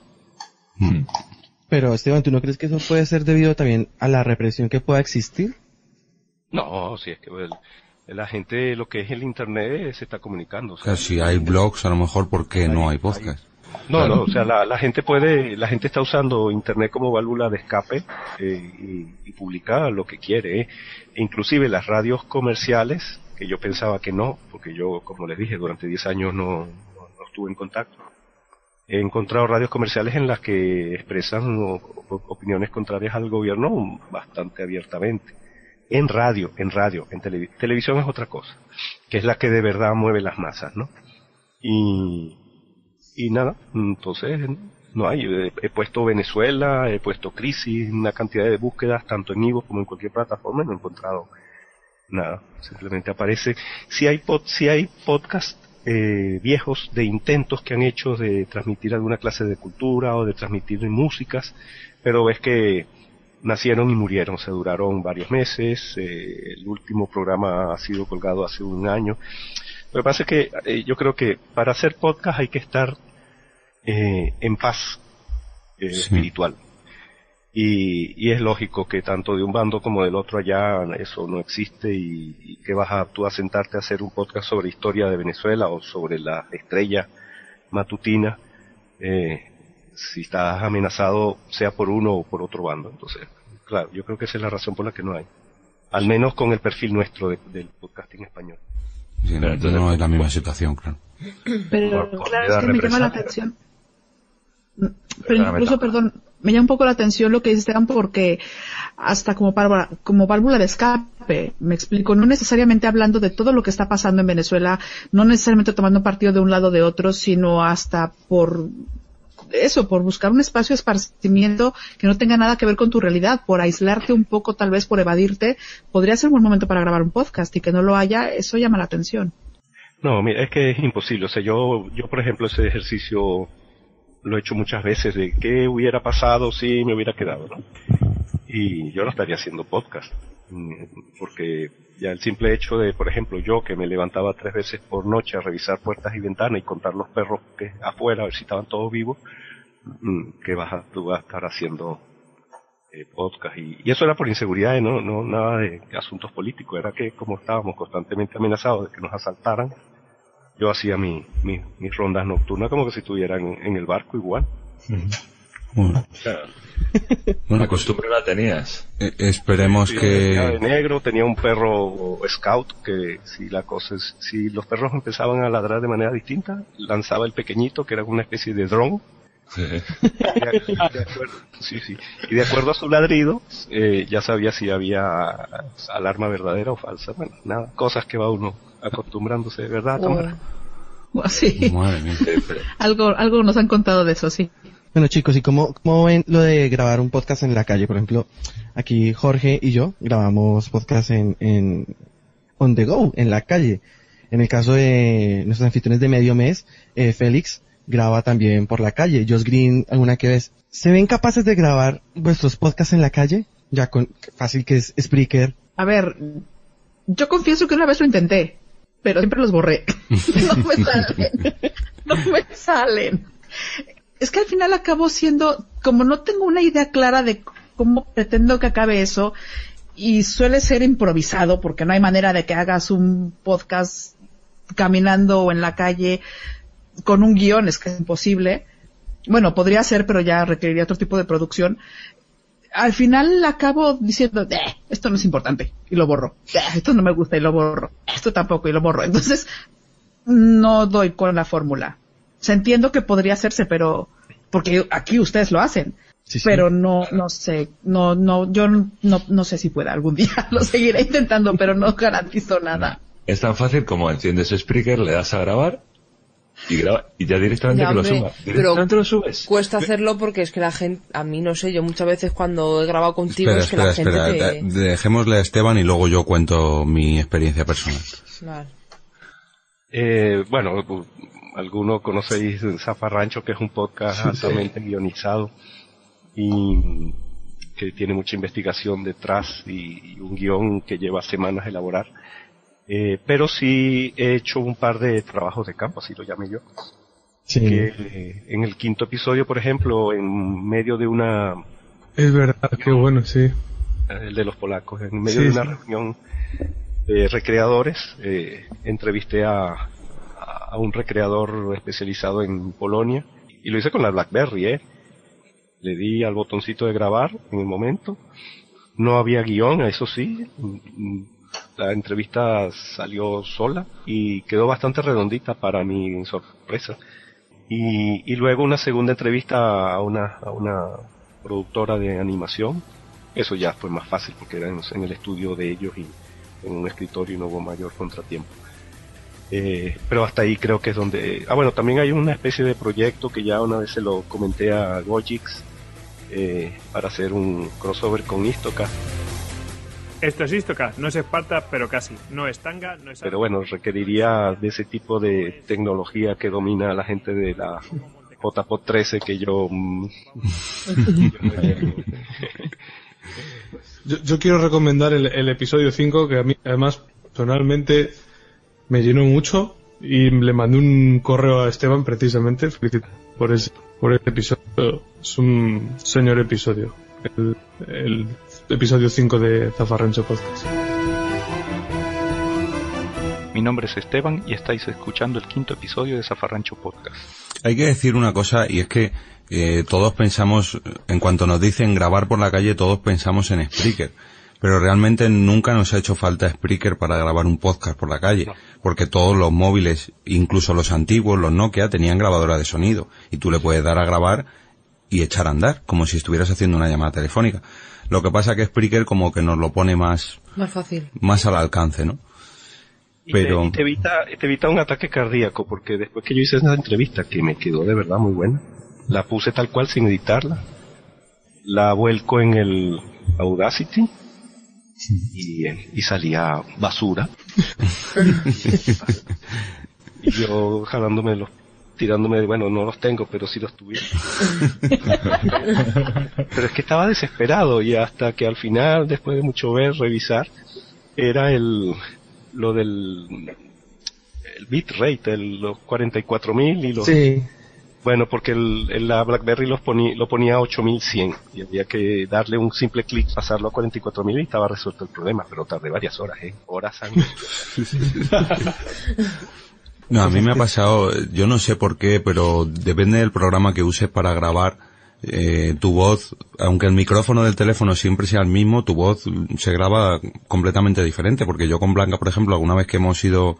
Pero Esteban, ¿tú no crees que eso puede ser debido también a la represión que pueda existir? No, si es que el- la gente, lo que es el Internet, se está comunicando. o sea, si hay blogs, a lo mejor, ¿por qué no hay podcast? No, Claro. no, o sea, la, la gente puede, la gente está usando Internet como válvula de escape eh, y, y publica lo que quiere. eh. E inclusive las radios comerciales, que yo pensaba que no, porque yo, como les dije, durante 10 años no estuve en contacto. He encontrado radios comerciales en las que expresan opiniones contrarias al gobierno bastante abiertamente. En radio, en radio, en televi- televisión es otra cosa, que es la que de verdad mueve las masas, ¿no? Y, y nada, entonces no hay. He, he puesto Venezuela, he puesto Crisis, una cantidad de búsquedas, tanto en Ivo como en cualquier plataforma, y no he encontrado nada. Simplemente aparece. Si hay, pod, si hay podcast eh, viejos de intentos que han hecho de transmitir alguna clase de cultura o de transmitir músicas, pero ves que nacieron y murieron, se duraron varios meses, eh, el último programa ha sido colgado hace un año. Lo que pasa es que eh, yo creo que para hacer podcast hay que estar eh, en paz espiritual. Y, y es lógico que tanto de un bando como del otro allá eso no existe y, y que vas a tú a sentarte a hacer un podcast sobre historia de Venezuela o sobre la estrella matutina eh, si estás amenazado sea por uno o por otro bando. Entonces, claro, yo creo que esa es la razón por la que no hay. Al menos con el perfil nuestro de- del podcasting español. Sí, no, no es la misma situación, claro. Pero Por- por claro, es que me llama la atención. Pero incluso, perdón, me llama un poco la atención lo que dice Esteban porque hasta como válvula, como válvula de escape, me explico, no necesariamente hablando de todo lo que está pasando en Venezuela, no necesariamente tomando partido de un lado o de otro, sino hasta por eso, por buscar un espacio de esparcimiento que no tenga nada que ver con tu realidad, por aislarte un poco, tal vez por evadirte, podría ser un buen momento para grabar un podcast y que no lo haya, eso llama la atención. No, mira, es que es imposible. O sea, yo, yo por ejemplo, ese ejercicio lo he hecho muchas veces de qué hubiera pasado si me hubiera quedado, ¿no? Y yo no estaría haciendo podcast. mm, Porque ya el simple hecho de, por ejemplo, yo que me levantaba tres veces por noche a revisar puertas y ventanas y contar los perros que afuera, a ver si estaban todos vivos, mm, que vas a, vas a estar haciendo eh, podcast y, y eso era por inseguridad, no, no nada de asuntos políticos, era que como estábamos constantemente amenazados de que nos asaltaran, yo hacía mi, mi- mis rondas nocturnas como que si estuviera en, en el barco igual. Bueno, La costumbre la tenías. eh, esperemos Sí, vestía de que... negro, tenía un perro scout que si la cosa es, si los perros empezaban a ladrar de manera distinta, lanzaba el pequeñito que era una especie de drone. Sí. Y de, de acuerdo, sí, sí. Y de acuerdo a su ladrido, eh, ya sabía si había alarma verdadera o falsa. Bueno, nada, cosas que va uno acostumbrándose, ¿verdad, Tamara? Oh, Sí, Madre mía. algo, algo nos han contado de eso, sí. Bueno chicos, ¿y cómo, cómo ven lo de grabar un podcast en la calle? Por ejemplo, aquí Jorge y yo grabamos podcast en, en on the go, en la calle. En el caso de nuestros anfitriones de medio mes, eh, Félix graba también por la calle. Josh Green, alguna que vez. ¿Se ven capaces de grabar vuestros podcasts en la calle? Ya con fácil que es Spreaker. A ver, yo confieso que una vez lo intenté, pero siempre los borré. no me salen. No me salen. Es que al final acabo siendo, como no tengo una idea clara de cómo pretendo que acabe eso, y suele ser improvisado, porque no hay manera de que hagas un podcast caminando o en la calle con un guion, es que es imposible. Bueno, podría ser, pero ya requeriría otro tipo de producción al final acabo diciendo, "Eh, esto no es importante, y lo borro. "Eh, esto no me gusta y lo borro. Esto tampoco y lo borro. Entonces, no doy con la fórmula. O sea, entiendo que podría hacerse, pero, porque aquí ustedes lo hacen. Sí, sí. Pero no, no sé, no, no, yo no, no sé si pueda algún día. Lo seguiré intentando, pero no garantizo nada. Es tan fácil como enciendes Spreaker, le das a grabar y graba y ya directamente Ya, que lo hombre, suba. pero Directamente lo subes. Cuesta hacerlo porque es que la gente, a mí no sé, yo muchas veces cuando he grabado contigo Espera, es que espera, la gente espera. te... de- Dejémosle a Esteban y luego yo cuento mi experiencia personal. Vale. Eh, bueno, algunos conocéis Zafarrancho, que es un podcast altamente guionizado y que tiene mucha investigación detrás y, y un guion que lleva semanas elaborar. Eh, pero sí he hecho un par de trabajos de campo, así lo llamé yo. Sí. Que eh, en el quinto episodio, por ejemplo, en medio de una Es verdad, qué bueno, sí. el de los polacos, en medio Sí, de una sí. reunión de recreadores, eh, entrevisté a, a un recreador especializado en Polonia y lo hice con la BlackBerry, ¿eh? Le di al botoncito de grabar en el momento. No había guion, eso sí. La entrevista salió sola y quedó bastante redondita para mi sorpresa. Y, luego una segunda entrevista a una, a una productora de animación. Eso ya fue más fácil porque era en, el estudio de ellos y en un escritorio y no hubo mayor contratiempo. Eh, pero hasta ahí creo que es donde... Ah, bueno, también hay una especie de proyecto que ya una vez se lo comenté a Gojix eh, para hacer un crossover con Istoka. Esto es Istocast, no es Esparta, pero casi. No es Tanga, no es... Pero bueno, requeriría de ese tipo de tecnología que domina la gente de la JPOT 13 que yo... mm, Yo, yo quiero recomendar el, el episodio 5, que a mí además personalmente me llenó mucho y le mandé un correo a Esteban precisamente por ese, por ese episodio. Es un señor episodio. El, el episodio 5 de Zafarrancho Podcast. Mi nombre es Esteban y estáis escuchando el quinto episodio de Zafarrancho Podcast. Hay que decir una cosa y es que eh, todos pensamos, en cuanto nos dicen grabar por la calle, todos pensamos en Spreaker. Pero realmente nunca nos ha hecho falta Spreaker para grabar un podcast por la calle, porque todos los móviles, incluso los antiguos, los Nokia, tenían grabadora de sonido y tú le puedes dar a grabar y echar a andar, como si estuvieras haciendo una llamada telefónica. Lo que pasa que Spreaker como que nos lo pone más, Más fácil. más al alcance, ¿no? y Pero- te, y te evita, te evita un ataque cardíaco porque después que yo hice esa entrevista que me quedó de verdad muy buena, la puse tal cual sin editarla, la vuelco en el Audacity y, y salía basura. y yo jalándome los tirándome de, bueno, no los tengo, pero sí los tuviera. pero es que estaba desesperado y hasta que al final, después de mucho ver, revisar, era el, lo del, el bitrate, el, los 44.000 y los, Sí. Bueno, porque el, el- la BlackBerry los ponía, lo ponía a 8100 y había que darle un simple clic, pasarlo a 44000 y estaba resuelto el problema, pero tardé varias horas, ¿eh? Horas años. No, a mí me ha pasado, yo no sé por qué, pero depende del programa que uses para grabar, eh, tu voz, aunque el micrófono del teléfono siempre sea el mismo, tu voz se graba completamente diferente, porque yo con Blanca, por ejemplo, alguna vez que hemos ido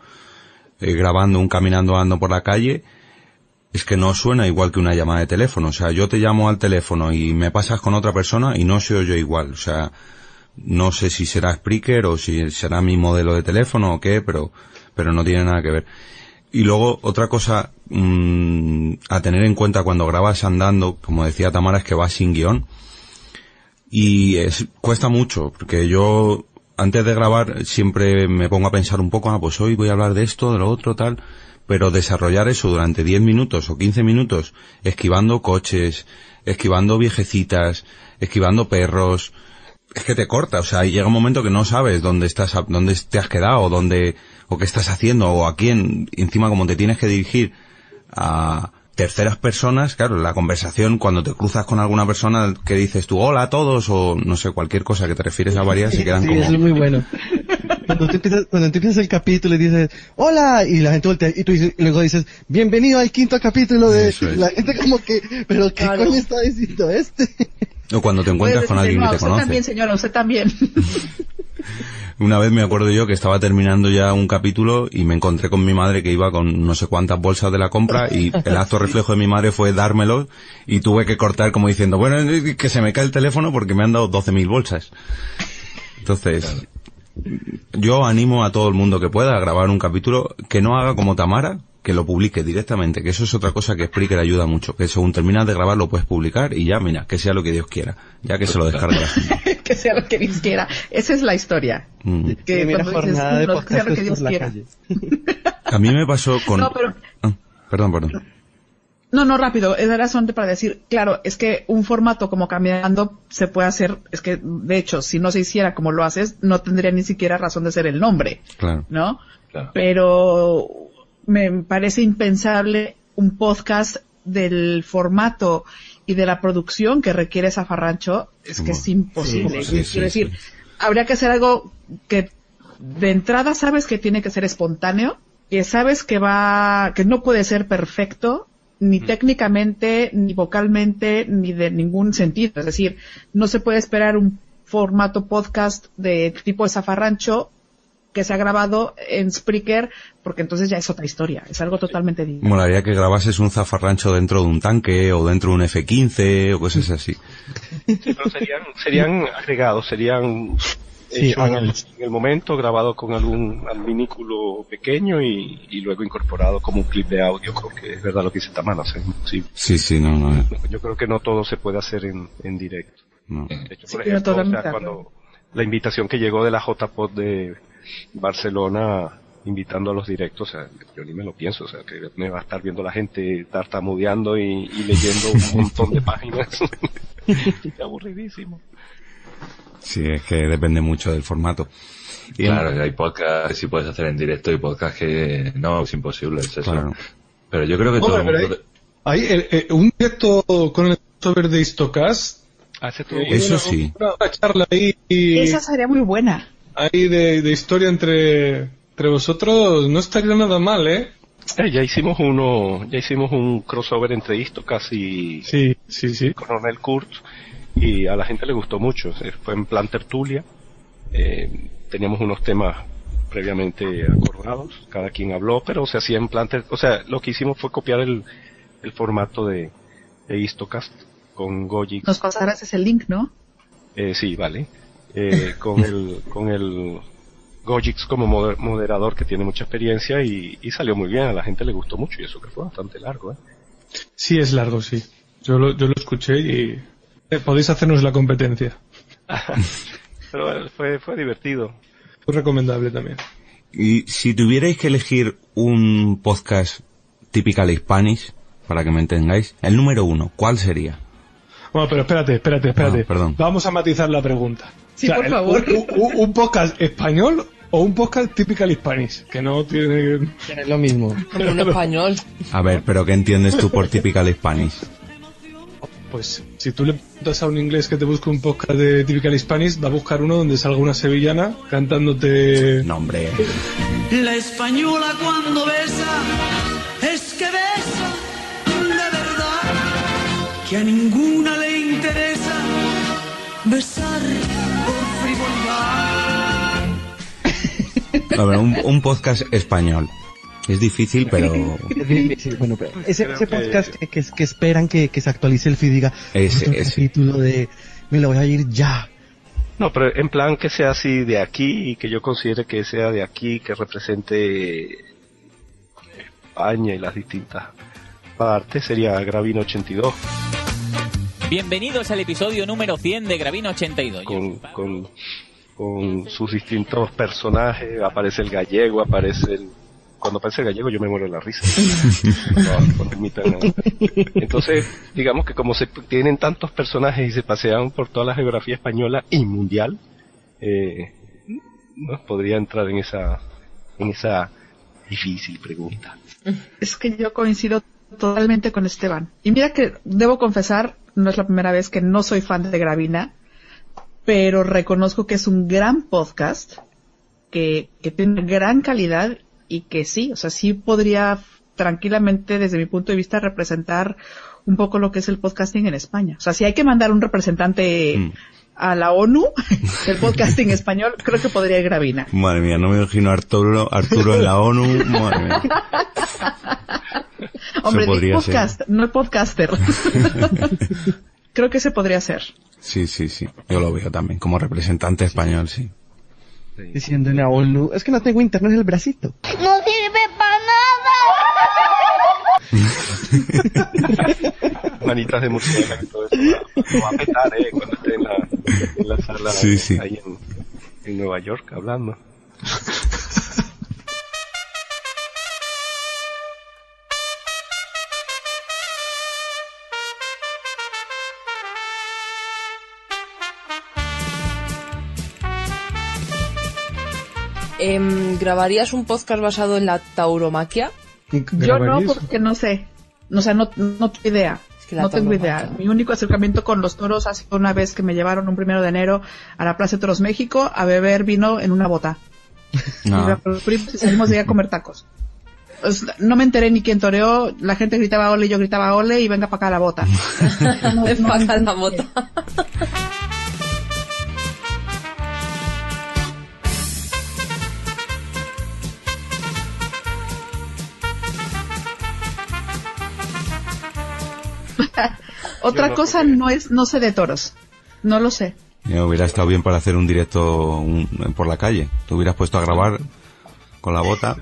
eh, grabando un caminando ando por la calle, es que no suena igual que una llamada de teléfono. O sea, yo te llamo al teléfono y me pasas con otra persona y no se oye igual. O sea, no sé si será Spreaker o si será mi modelo de teléfono o qué, pero, pero no tiene nada que ver. Y luego, otra cosa mm, a tener en cuenta cuando grabas andando, como decía Tamara, es que vas sin guion. Y es, cuesta mucho, porque yo, antes de grabar, siempre me pongo a pensar un poco, ah, pues hoy voy a hablar de esto, de lo otro, tal. Pero desarrollar eso durante 10 minutos o 15 minutos, esquivando coches, esquivando viejecitas, esquivando perros, es que te corta, o sea, llega un momento que no sabes dónde estás, dónde te has quedado, dónde, o qué estás haciendo, o a quién, encima como te tienes que dirigir a terceras personas, claro, la conversación, cuando te cruzas con alguna persona que dices tú, hola a todos, o no sé, cualquier cosa que te refieres a varias, y quedan Sí, como... eso es muy bueno. Cuando tú, empiezas, cuando tú empiezas el capítulo y dices, hola, y la gente voltea, y tú dices, y luego dices, bienvenido al quinto capítulo de... Es. La gente como que, pero ¿qué Claro. coño está diciendo este? O cuando te encuentras con alguien no, que te usted conoce. también, señora, usted también. Una vez me acuerdo yo que estaba terminando ya un capítulo y me encontré con mi madre que iba con no sé cuántas bolsas de la compra y el acto reflejo de mi madre fue dármelo y tuve que cortar como diciendo, bueno, eh, que se me cae el teléfono porque me han dado 12.000 bolsas. Entonces, yo animo a todo el mundo que pueda a grabar un capítulo que no haga como Tamara, que lo publique directamente, que eso es otra cosa que Spreaker ayuda mucho, que según terminas de grabar lo puedes publicar y ya, mira, que sea lo que Dios quiera, ya que se lo gente. que sea lo que Dios quiera. Esa es la historia. Mm. Que Primera cuando dices, jornada de "No, que sea lo que Dios quiera. A mí me pasó con... No, pero Ah, perdón, perdón. No, no, rápido. Era solamente para decir, claro, es que un formato como caminando se puede hacer, es que de hecho, si no se hiciera como lo haces, no tendría ni siquiera razón de ser el nombre, Claro. ¿no? Pero me parece impensable un podcast del formato y de la producción que requiere Zafarrancho, es que es imposible. Sí, sí, Quiero sí, decir, habría que hacer algo que de entrada sabes que tiene que ser espontáneo, que sabes que va, que no puede ser perfecto, ni técnicamente, ni vocalmente, ni de ningún sentido. Es decir, no se puede esperar un formato podcast de tipo de zafarrancho que se ha grabado en Spreaker, porque entonces ya es otra historia, es algo totalmente diferente. Molaría que grabases un zafarrancho dentro de un tanque o dentro de un F-15 o cosas así. Sí, pero serían, serían agregados, serían Sí, hechos en, el, en el momento, grabados con algún adminículo pequeño y, y luego incorporado como un clip de audio. Creo que es verdad lo que dice Tamara, o sea, es imposible. Sí, sí, no, no. Yo creo que no todo se puede hacer en, en directo. no. De hecho, Sí, por pero ejemplo, o totalmente sea, de cuando la invitación que llegó de la JPod de Barcelona invitando a los directos, o sea, yo ni me lo pienso, o sea, que me va a estar viendo la gente tartamudeando y, y leyendo un montón de páginas. Qué aburridísimo. Sí, es que depende mucho del formato. Y en- Claro, hay podcast que sí puedes hacer en directo y podcast que no, es imposible, es eso. Claro. Pero yo creo que todo Hombre, el pero mundo... Hay eh, eh, un directo con el software de Istocast. Hace todo eh, Eso una- sí. Una, una charla ahí, Esa sería muy buena. ahí de, de historia entre, entre vosotros no estaría nada mal, ¿eh? Eh, ya hicimos uno, ya hicimos un crossover entre Istocas y Sí, sí, sí. Coronel Kurt y a la gente le gustó mucho. Fue en plan tertulia. Eh, teníamos unos temas previamente acordados, cada quien habló, pero se hacía en plan, ter- o sea, lo que hicimos fue copiar el, el formato de, de Istocast con Gojix. Nos pasarás ese link, ¿no? Eh, sí, vale. Eh, con el, con el Gojix como moder- moderador que tiene mucha experiencia y, y salió muy bien, a la gente le gustó mucho y eso que fue bastante largo, ¿eh? Sí, es largo, sí. Yo lo, yo lo escuché y podéis hacernos la competencia. Pero eh, fue, fue divertido. Muy recomendable también. Y si tuvierais que elegir un podcast typical Spanish, para que me entendáis, el número uno, ¿cuál sería? Bueno, pero espérate, espérate, espérate. Ah, perdón. Vamos a matizar la pregunta. Sí, por el- favor. Un, un- un podcast español O un podcast typical Spanish, que no tiene... Es lo mismo. Hombre, un español. A ver, pero ¿qué entiendes tú por typical Spanish? Pues si tú le preguntas a un inglés que te busque un podcast de Typical Spanish, va a buscar uno donde salga una sevillana cantándote... No, hombre. La española cuando besa es que besa de verdad, que a ninguna le interesa besar por frivolidad. A ver, un, un podcast español. Es difícil, pero... Es difícil, bueno, pero ese, ese podcast que, que, que esperan que, que se actualice el feed diga Ese, "Otro ese. capítulo de me lo voy a ir ya. No, pero en plan que sea así de aquí y que yo considere que sea de aquí, que represente España y las distintas partes, sería Gravino 82, Bienvenidos al episodio número 100 de Gravino 82. con, con, con sus distintos personajes, aparece el gallego, aparece el... Cuando aparece el gallego yo me muero de la risa. Entonces, digamos que como se tienen tantos personajes y se pasean por toda la geografía española y mundial, eh, no podría entrar en esa, en esa difícil pregunta. Es que yo coincido totalmente con Esteban. Y mira que debo confesar, no es la primera vez que no soy fan de Gravina, pero reconozco que es un gran podcast, que, que tiene gran calidad y que sí, o sea, sí podría tranquilamente desde mi punto de vista representar un poco lo que es el podcasting en España. O sea, si hay que mandar un representante a la ONU del podcasting español, creo que podría ir Gravina. Madre mía, no me imagino a Arturo, Arturo en la ONU. Madre mía. Hombre, podcast, no el podcaster. creo que se podría hacer. Sí, sí, sí. Yo lo veo también como representante español, sí. Diciendo en la ONU, es que no tengo internet en el bracito. No sirve para nada. Manitas de murciélago y todo eso va, va a petar, eh, cuando esté en la, en la sala Sí, sí. ahí en, en Nueva York hablando. Em, ¿Grabarías un podcast basado en la tauromaquia? Yo no, porque no sé. O sea, no, no tengo idea. que la no tengo idea. Mi único acercamiento con los toros ha sido una vez que me llevaron un primero de enero a la Plaza de Toros México a beber vino en una bota. No. Y salimos de ahí a comer tacos. Pues, no me enteré ni quién toreó, la gente gritaba ole, yo gritaba ole y venga para acá la bota. No, la bota. Otra no, cosa no es, no sé de toros. No lo sé. Ya hubiera estado bien para hacer un directo un- por la calle. Te hubieras puesto a grabar con la bota.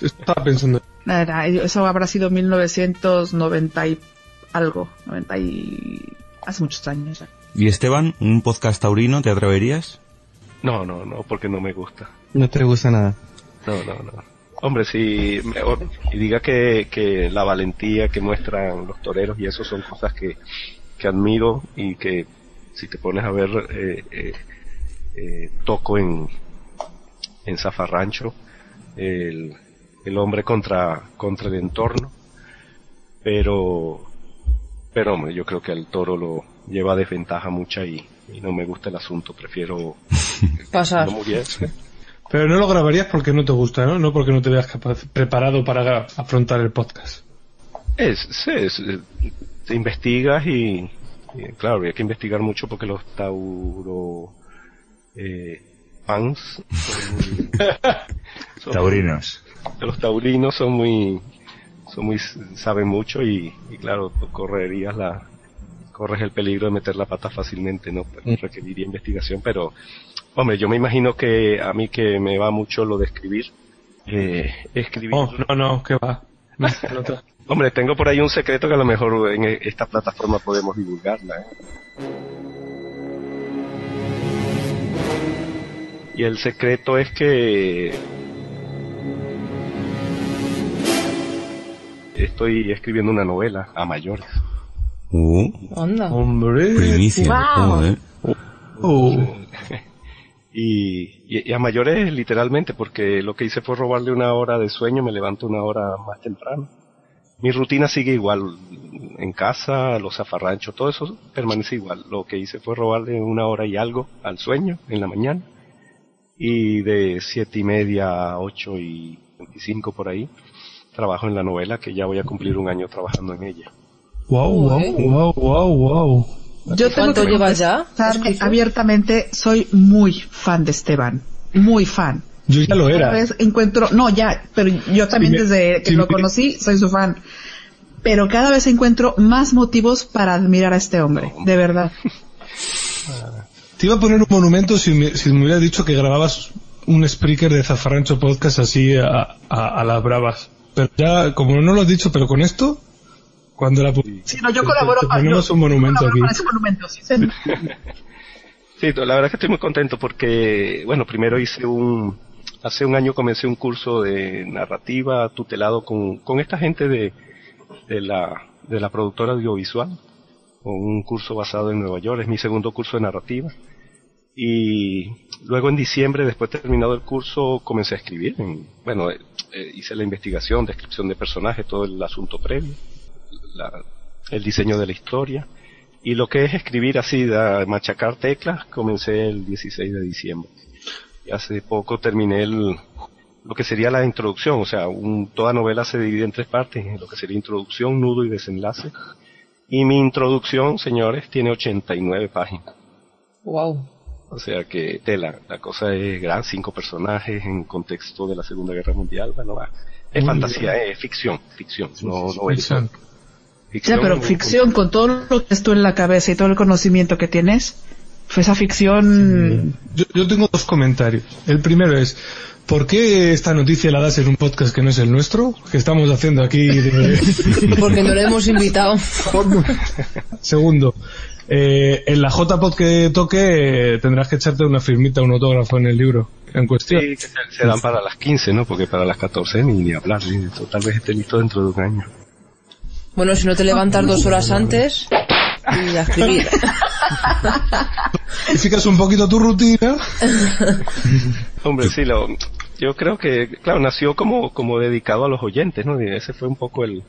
Estaba pensando. Nada, eso habrá sido 1990 y algo, 90 y hace muchos años ya. ¿Y Esteban, un podcast taurino, te atreverías? No, no, no, porque no me gusta. No te gusta nada. No, no, no. Hombre, si y diga que, que la valentía que muestran los toreros y eso son cosas que, que admiro y que si te pones a ver eh, eh, eh, toco en en Zafarrancho el, el hombre contra contra el entorno. Pero pero hombre yo creo que al toro lo lleva desventaja mucha y, y no me gusta el asunto. Prefiero Pasar. no muriese Pero no lo grabarías porque no te gusta, ¿no? No porque no te veas capaz, preparado para afrontar el podcast. Es, sí, es, eh, te investigas y, y, claro, habría que investigar mucho porque los tauro eh, fans son Taurinos. los taurinos son muy son muy saben mucho y, y claro correrías la corres el peligro de meter la pata fácilmente no Pero requeriría investigación pero hombre yo me imagino que a mí que me va mucho lo de escribir eh, escribir Oh, no, no, que va. No, no te- Hombre, tengo por ahí un secreto que a lo mejor en e- esta plataforma podemos divulgarla. ¿eh? Y el secreto es que estoy escribiendo una novela a mayores. Uh, Anda. Hombre. primicia. Wow. joder. Oh. Y, y, y a mayores literalmente, porque lo que hice fue robarle una hora de sueño, me levanto una hora más temprano. Mi rutina sigue igual, en casa, los zafarranchos, todo eso permanece igual. Lo que hice fue robarle una hora y algo al sueño en la mañana. Y de siete y media a ocho y veinticinco por ahí, trabajo en la novela que ya voy a cumplir un año trabajando en ella. Wow, wow, wow, wow, wow. Yo tengo ¿Cuánto que llevas ya? abiertamente, soy muy fan de Esteban. Muy fan. Yo ya lo Cada era. vez encuentro, no, ya, pero yo también me- desde que si lo conocí soy su fan. Pero cada vez encuentro más motivos para admirar a este hombre, de verdad. Te iba a poner un monumento si me, si me hubieras dicho que grababas un Spreaker de Zafarrancho Podcast así a, a, a las bravas. Pero ya, como no lo has dicho, pero con esto, cuando la Si no, yo colaboro te para, ponemos yo un monumento aquí. para ese monumento, sí, Sí, la verdad que estoy muy contento porque, bueno, primero hice un, hace un año comencé un curso de narrativa tutelado con, con esta gente de, de la, de la productora audiovisual, con un curso basado en Nueva York, es mi segundo curso de narrativa. Y luego en diciembre, después de terminado el curso, comencé a escribir. En- bueno, eh, hice la investigación, descripción de personajes, todo el asunto previo, la- el diseño de la historia. Y lo que es escribir así, da- machacar teclas, comencé el 16 de diciembre. Y hace poco terminé el, lo que sería la introducción, o sea, un- toda novela se divide en tres partes, lo que sería introducción, nudo y desenlace. Y mi introducción, señores, tiene 89 páginas. Wow. O sea que tela, la cosa es gran, cinco personajes en contexto de la Segunda Guerra Mundial, bueno, va. Es Muy fantasía, bien. es ficción, ficción, no, no Ficción. Ya, pero ficción, con todo lo que estuvo en la cabeza y todo el conocimiento que tienes, fue esa ficción... Yo, yo tengo dos comentarios. El primero es, ¿por qué esta noticia la das en un podcast que no es el nuestro? Que estamos haciendo aquí de... Porque no le hemos invitado. Segundo, eh, en la JPod que toque eh, tendrás que echarte una firmita, un autógrafo en el libro en cuestión. Sí, que se, dan para las 15, ¿no? Porque para las 14 ni, ni hablar, ni- tal vez esté listo dentro de un año. Bueno, si no te levantas dos horas antes y a escribir. Modificas un poquito tu rutina. Hombre, sí, lo, yo creo que, claro, nació como, como dedicado a los oyentes, ¿no? Y ese fue un poco el,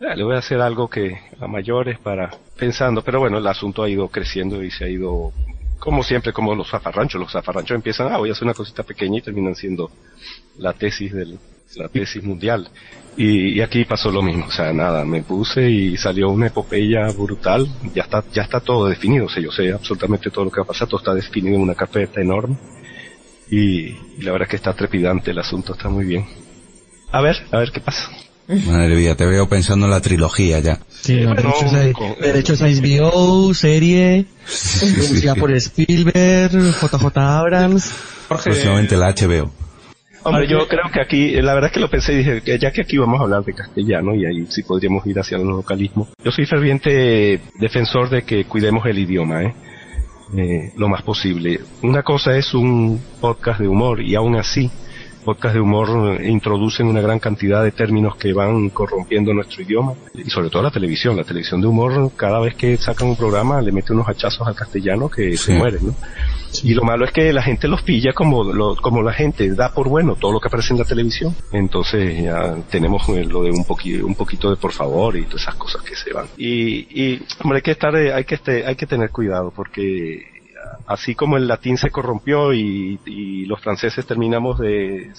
ah, le voy a hacer algo que a mayores para, pensando, pero bueno, el asunto ha ido creciendo y se ha ido, como siempre, como los zafarranchos, los zafarranchos empiezan, ah, voy a hacer una cosita pequeña y terminan siendo la tesis del, la tesis mundial. Y, y aquí pasó lo mismo, o sea, nada, me puse y salió una epopeya brutal, ya está, ya está todo definido, o sea, yo sé absolutamente todo lo que va a pasar, todo está definido en una carpeta enorme. Y, y la verdad que está trepidante el asunto, está muy bien. A ver, a ver qué pasa. Madre mía, te veo pensando en la trilogía ya. Sí, Bueno, derechos, a, con- derechos a HBO, serie, producida por Spielberg, JJ Abrams. Próximamente la HBO. Hombre, yo creo que aquí, la verdad es que lo pensé y dije, que ya que aquí vamos a hablar de castellano y ahí sí podríamos ir hacia el localismo. Yo soy ferviente defensor de que cuidemos el idioma, ¿eh? Eh, lo más posible. Una cosa es un podcast de humor y aún así, podcast de humor introducen una gran cantidad de términos que van corrompiendo nuestro idioma y sobre todo la televisión. La televisión de humor, cada vez que sacan un programa, le mete unos hachazos al castellano que se Sí. mueren, ¿no? Y lo malo es que la gente los pilla como, lo- como la gente da por bueno todo lo que aparece en la televisión. Entonces ya tenemos eh, lo de un, poqui- un poquito de por favor y todas esas cosas que se van. Y, y hombre, hay que estar, eh, hay que, este- hay que tener cuidado porque así como el latín se corrompió y, y los franceses terminamos de,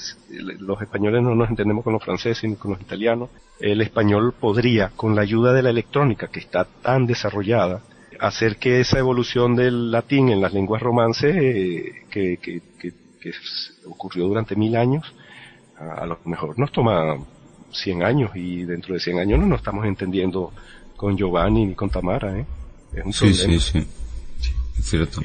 los españoles no nos entendemos con los franceses ni con los italianos, el español podría, con la ayuda de la electrónica que está tan desarrollada, hacer que esa evolución del latín en las lenguas romances eh, que, que, que, que s- ocurrió durante mil años, a, a lo mejor nos toma 100 años y dentro de 100 años no nos estamos entendiendo con Giovanni ni con Tamara, ¿eh? Es un Sí, problema. sí, sí. Cierto.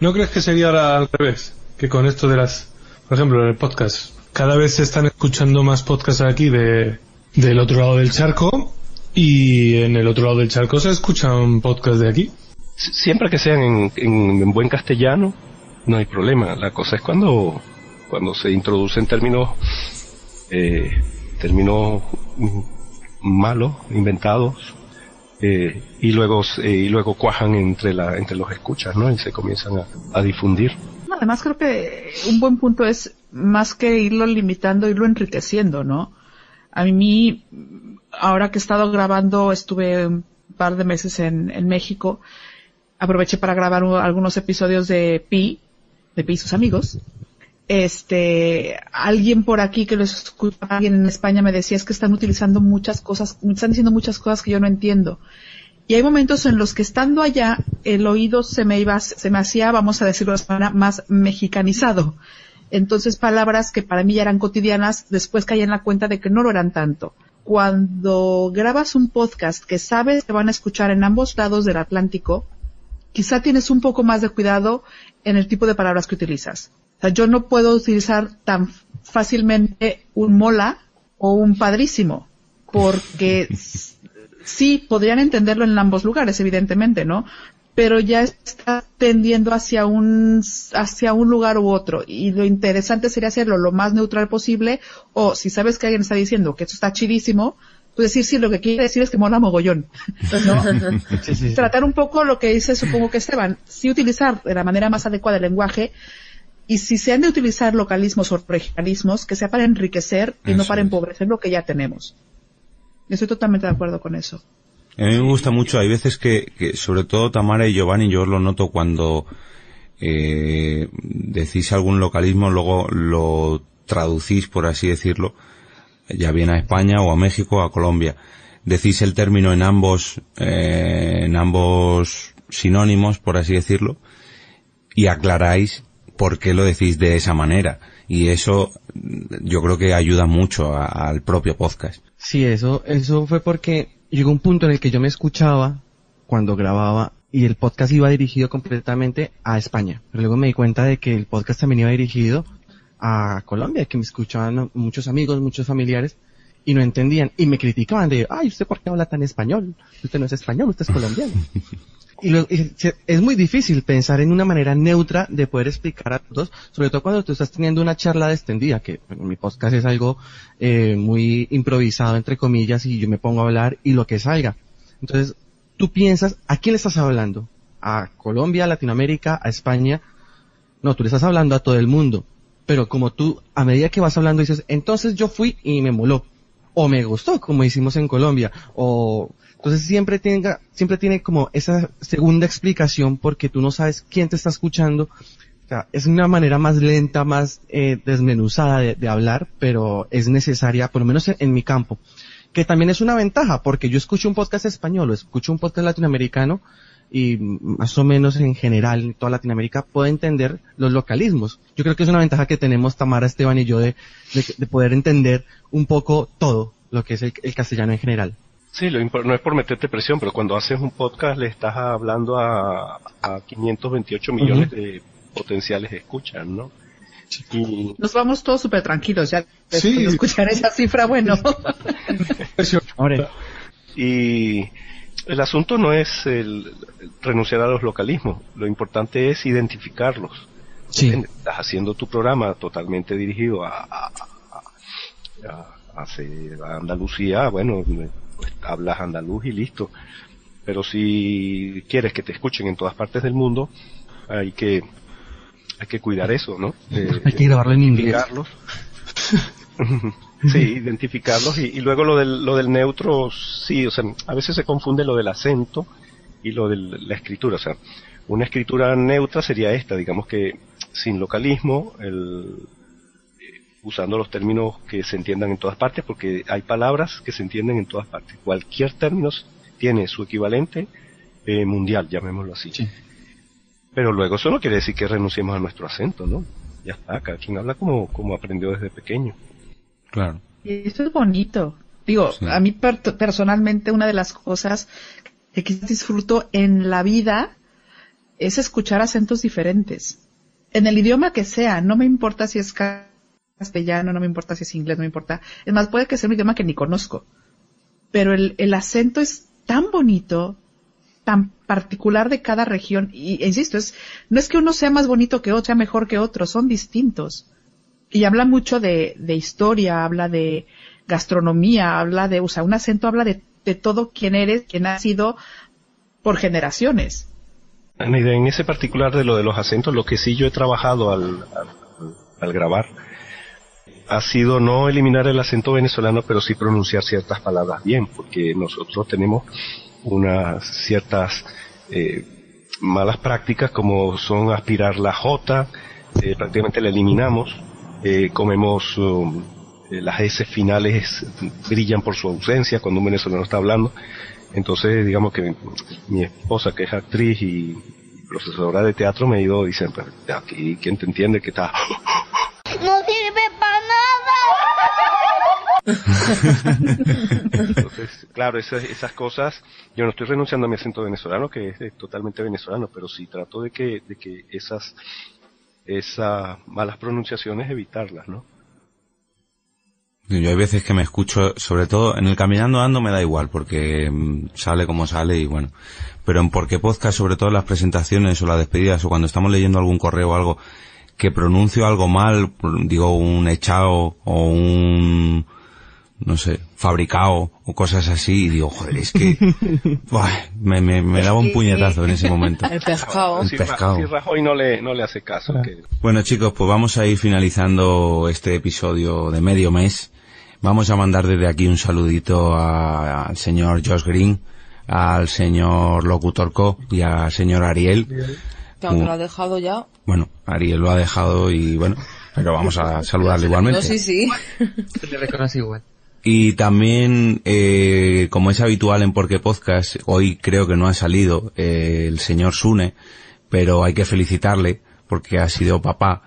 ¿No crees que sería ahora al revés? Que con esto de las, por ejemplo, en el podcast, cada vez se están escuchando más podcasts aquí de, del otro lado del charco y en el otro lado del charco se escuchan podcasts de aquí. siempre que sean en, en- en buen castellano, no hay problema. La cosa es cuando, cuando se introducen términos, eh, términos mm, malos, inventados, eh, y luego, eh, y luego cuajan entre la, entre los escuchas, ¿no? Y se comienzan a, difundir. además creo que un buen punto es más que irlo limitando, irlo enriqueciendo, ¿no? A mí, ahora que he estado grabando, estuve un par de meses en, en México, aproveché para grabar un- algunos episodios de Pi, de Pi y sus amigos. Este, alguien por aquí que los escucha, alguien en España me decía es que están utilizando muchas cosas, están diciendo muchas cosas que yo no entiendo. Y hay momentos en los que estando allá, el oído se me iba, se me hacía, vamos a decirlo de manera, más mexicanizado. Entonces palabras que para mí ya eran cotidianas, después caí en la cuenta de que no lo eran tanto. Cuando grabas un podcast que sabes que van a escuchar en ambos lados del Atlántico, quizá tienes un poco más de cuidado en el tipo de palabras que utilizas. O sea, yo no puedo utilizar tan fácilmente un mola o un padrísimo, porque sí podrían entenderlo en ambos lugares, evidentemente, ¿no? Pero ya está tendiendo hacia un, hacia un lugar u otro. Y lo interesante sería hacerlo lo más neutral posible, o si sabes que alguien está diciendo que esto está chidísimo, pues decir sí, lo que quiere decir es que mola mogollón. ¿no? Tratar un poco lo que dice, supongo que Esteban, sí utilizar de la manera más adecuada el lenguaje, y si se han de utilizar localismos o regionalismos, que sea para enriquecer y no para empobrecer lo que ya tenemos. Estoy totalmente de acuerdo con eso. A mí me gusta mucho, hay veces que, que sobre todo Tamara y Giovanni, yo lo noto cuando eh, decís algún localismo, luego lo traducís, por así decirlo, ya bien a España o a México o a Colombia. Decís el término en ambos, eh, en ambos sinónimos, por así decirlo, y aclaráis por qué lo decís de esa manera. Y eso mm, yo creo que ayuda mucho a- al propio podcast. Sí, eso, eso fue porque llegó un punto en el que yo me escuchaba cuando grababa y el podcast iba dirigido completamente a España. Pero luego me di cuenta de que el podcast también iba dirigido a Colombia, que me escuchaban muchos amigos, muchos familiares y no entendían y me criticaban de, ay, ¿usted por qué habla tan español? Usted no es español, usted es colombiano. Y, es muy difícil pensar en una manera neutra de poder explicar a todos, sobre todo cuando tú estás teniendo una charla extendida, que bueno, mi podcast es algo eh, muy improvisado, entre comillas, y yo me pongo a hablar y lo que salga. Entonces, tú piensas, ¿a quién le estás hablando? ¿A Colombia, a Latinoamérica, a España? No, tú le estás hablando a todo el mundo. Pero como tú, a medida que vas hablando, dices, entonces yo fui y me moló. O me gustó, como hicimos en Colombia. O, entonces siempre tenga, siempre tiene como esa segunda explicación porque tú no sabes quién te está escuchando. O sea, es una manera más lenta, más eh, desmenuzada de, hablar, pero es necesaria, por lo menos en, mi campo. Que también es una ventaja, porque yo escucho un podcast español escucho un podcast latinoamericano y más o menos en general en toda Latinoamérica puedo entender los localismos. Yo creo que es una ventaja que tenemos Tamara, Esteban y yo de, de, de poder entender un poco todo lo que es el castellano en general. Sí, lo impor- no es por meterte presión, pero cuando haces un podcast le estás hablando a, a 528 millones de potenciales escuchas, ¿no? Y Nos vamos todos súper tranquilos ya Sí. de escuchar esa cifra, bueno. Y el asunto no es el renunciar a los localismos, lo importante es identificarlos. Sí. Estás haciendo tu programa totalmente dirigido a, a, a- a- Andalucía, bueno, pues hablas andaluz y listo. Pero si quieres que te escuchen en todas partes del mundo, hay que hay que cuidar eso, ¿no? Hay que grabarlo en inglés. identificarlos. sí, identificarlos y, y luego lo del, lo del neutro, sí, o sea, a veces se confunde lo del acento y lo de la escritura, o sea, una escritura neutra sería esta, digamos que sin localismo, el, usando los términos que se entiendan en todas partes, porque hay palabras que se entienden en todas partes. Cualquier término tiene su equivalente eh, mundial, llamémoslo así. Pero luego eso no quiere decir que renunciemos a nuestro acento, ¿no? Ya está, cada quien habla como, como aprendió desde pequeño. Claro. Y eso es bonito. Digo, a mí per- personalmente una de las cosas que quizás disfruto en la vida es escuchar acentos diferentes. En el idioma que sea, no me importa si es castellano, no me importa si es inglés, no me importa. Es más, puede que sea un idioma que ni conozco. Pero el, acento es tan bonito, tan particular de cada región. Y insisto, es, no es que uno sea más bonito que otro, sea mejor que otro, son distintos. Y habla mucho de, de historia, habla de gastronomía, habla de, o sea, un acento habla de, todo quién eres, quién has sido por generaciones. En ese particular de lo de los acentos, lo que sí yo he trabajado al grabar ha sido no eliminar el acento venezolano, pero sí pronunciar ciertas palabras bien, porque nosotros tenemos unas ciertas eh, malas prácticas como son aspirar la J, eh, prácticamente la eliminamos, eh, comemos um, eh, las S finales brillan por su ausencia cuando un venezolano está hablando, entonces digamos que mi, esposa que es actriz y profesora de teatro me ha ido diciendo, "Pero aquí quién te entiende que está No sirve Entonces, claro, esas, esas cosas, yo no estoy renunciando a mi acento venezolano, que es, eh, totalmente venezolano, pero sí trato de que, de que esas, esas malas pronunciaciones evitarlas, ¿no? Yo hay veces que me escucho, sobre todo en el caminando ando me da igual, porque mm, sale como sale y bueno. Pero en Porque Podcast, sobre todo en las presentaciones o las despedidas o cuando estamos leyendo algún correo o algo, que pronuncio algo mal, digo un echado o un, no sé, fabricado o cosas así y digo, joder, es que buah, me, me, me daba un puñetazo en ese momento. El pescado. El Si, pescado. si Rajoy no le, no le hace caso. que- Bueno chicos, pues vamos a ir finalizando este episodio de medio mes. Vamos a mandar desde aquí un saludito a- al señor Josh Green, al señor Locutor Co y al señor Ariel. Que aunque lo ha dejado ya. Bueno, Ariel lo ha dejado y bueno, pero vamos a saludarle igualmente. No, sí, sí. Le reconoce igual. Y también, eh, como es habitual en Porque Podcast, hoy creo que no ha salido eh, el señor Sune, pero hay que felicitarle porque ha sido papá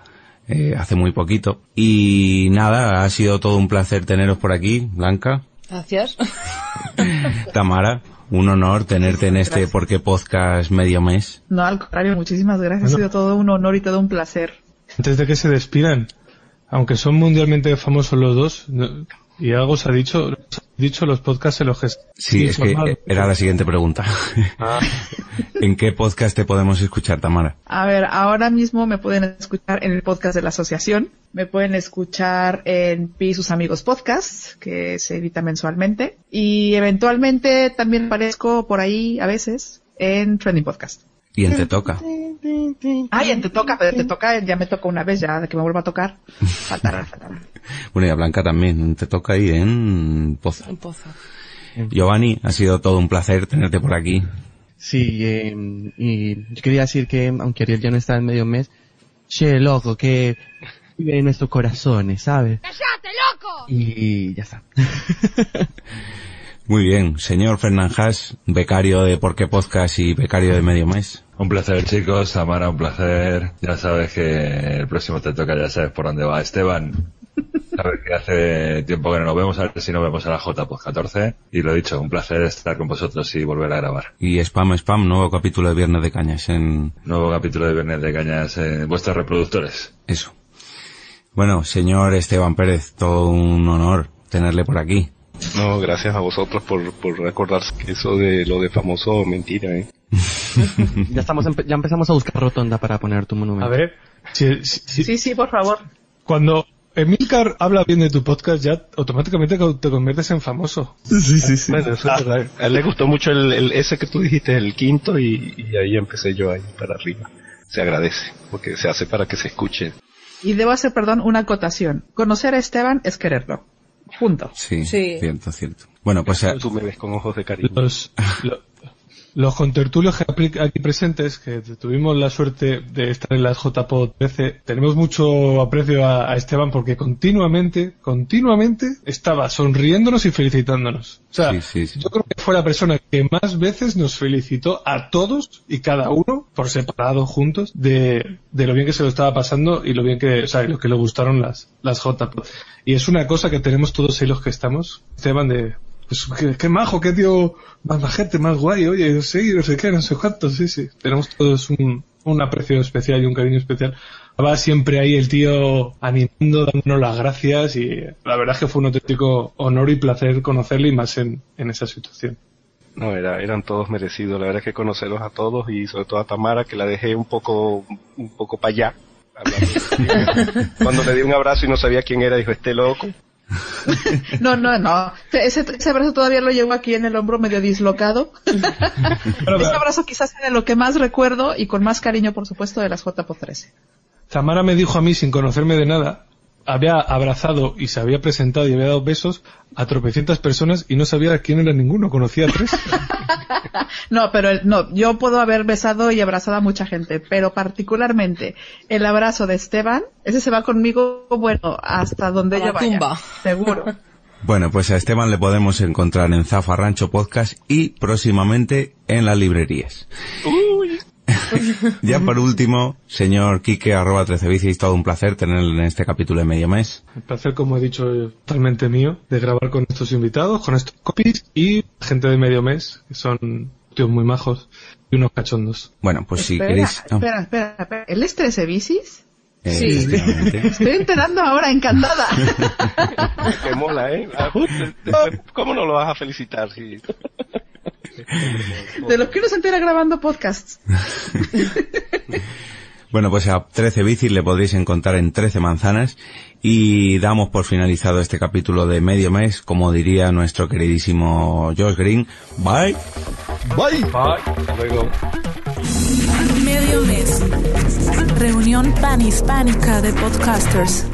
eh, hace muy poquito. Y nada, ha sido todo un placer teneros por aquí, Blanca, Gracias. Tamara, un honor tenerte en este Porque Podcast medio mes. No, al contrario, muchísimas gracias. Bueno. Ha sido todo un honor y todo un placer. Antes de que se despidan, aunque son mundialmente famosos los dos, no- y algo se ha dicho, se ha dicho los podcasts en los que... Sí, es que era la siguiente pregunta. Ah. ¿En qué podcast te podemos escuchar, Tamara? A ver, ahora mismo me pueden escuchar en el podcast de la asociación, me pueden escuchar en Pi y sus amigos podcast, que se edita mensualmente, y eventualmente también aparezco por ahí a veces en Trending Podcast. Y en Te Toca. Ay, en te toca, pero te toca, ya me toca una vez, ya de que me vuelva a tocar. Faltará, faltará. Bueno, y a Blanca también, en Te Toca y en Poza. Un pozo. Giovanni, ha sido todo un placer tenerte por aquí. Sí, eh, y yo quería decir que, aunque Ariel ya no está en medio mes, che, loco, que vive en nuestros corazones, ¿sabes? ¡Cállate, loco! Y ya está. Muy bien, señor Fernán Haas, becario de Por qué Podcast y becario de Medio Mes. Un placer, chicos. Tamara, un placer. Ya sabes que el próximo te toca, ya sabes por dónde va. Esteban, sabes que hace tiempo que no nos vemos, a ver si nos vemos a la JPOD 14. Y lo dicho, un placer estar con vosotros y volver a grabar. Y Spam Spam, nuevo capítulo de Viernes de Cañas en Nuevo capítulo de Viernes de Cañas en vuestros reproductores. eso. Bueno, señor Esteban Pérez, todo un honor tenerle por aquí. No, gracias a vosotros por, por recordarse que eso de lo de famoso mentira, ¿eh? ya estamos, empe- ya empezamos a buscar rotonda para poner tu monumento. A ver, si- si- si- Sí, sí, por favor. cuando Emilcar habla bien de tu podcast, ya automáticamente te conviertes en famoso. Sí, sí, sí. Bueno, eso es verdad. A él le gustó mucho el, el- ese que tú dijiste, el quinto, y, y ahí empecé yo ahí para arriba. Se agradece, porque se hace para que se escuche. Y debo hacer, perdón, una acotación. Conocer a Esteban es quererlo. Punto. Sí, Sí. cierto, cierto. Bueno, pues Tú me ves con ojos de cariño. Los, lo- los contertulios que aquí presentes, que tuvimos la suerte de estar en la JPO 13, tenemos mucho aprecio a, a Esteban porque continuamente, continuamente estaba sonriéndonos y felicitándonos. O sea, sí, sí, sí. yo creo que fue la persona que más veces nos felicitó a todos y cada uno, por separado, juntos, de, de lo bien que se lo estaba pasando y lo bien que, o sea, y lo que le gustaron las, las JPO. Y es una cosa que tenemos todos ahí los que estamos, Esteban, de, pues qué, qué majo, qué tío más majete, más guay, oye, no sé, no sé qué, no sé cuánto, sí, sí. Tenemos todos un, un aprecio especial y un cariño especial. Va siempre ahí el tío animando, dándonos las gracias y la verdad es que fue un auténtico honor y placer conocerle y más en, en esa situación. No, era, eran todos merecidos. La verdad es que conocerlos a todos y sobre todo a Tamara, que la dejé un poco, un poco para allá. Cuando le di un abrazo y no sabía quién era, dijo, este loco. No, no, no. Ese, ese abrazo todavía lo llevo aquí en el hombro medio dislocado. ese abrazo quizás sea de lo que más recuerdo y con más cariño, por supuesto, de las JPO13. Tamara me dijo a mí, sin conocerme de nada, había abrazado y se había presentado y había dado besos a tropecientas personas y no sabía quién era ninguno, conocía a tres. No, pero el- no, yo puedo haber besado y abrazado a mucha gente, pero particularmente el abrazo de Esteban, ese se va conmigo, bueno, hasta donde A la yo vaya. tumba. Seguro. Bueno, pues a Esteban le podemos encontrar en Zafarrancho Podcast y próximamente en las librerías. Ya por último, señor Quique, arroba 13 bicis, todo un placer tenerle en este capítulo de medio mes. El placer, como he dicho, es totalmente mío de grabar con estos invitados, con estos copies y gente de medio mes, que son tíos muy majos y unos cachondos. Bueno, pues si espera, queréis... ah, espera, espera, espera. ¿El es 13 bicis? eh, Sí. Estoy enterando ahora, encantada. Que mola, ¿eh? Después, ¿Cómo no lo vas a felicitar? Si... De los que uno se entera grabando podcasts. Bueno, pues a 13 bicis le podréis encontrar en 13 manzanas y damos por finalizado este capítulo de medio mes, como diría nuestro queridísimo Josh Green. Bye. Bye. Bye. Luego. Medio mes. Reunión panhispánica de podcasters.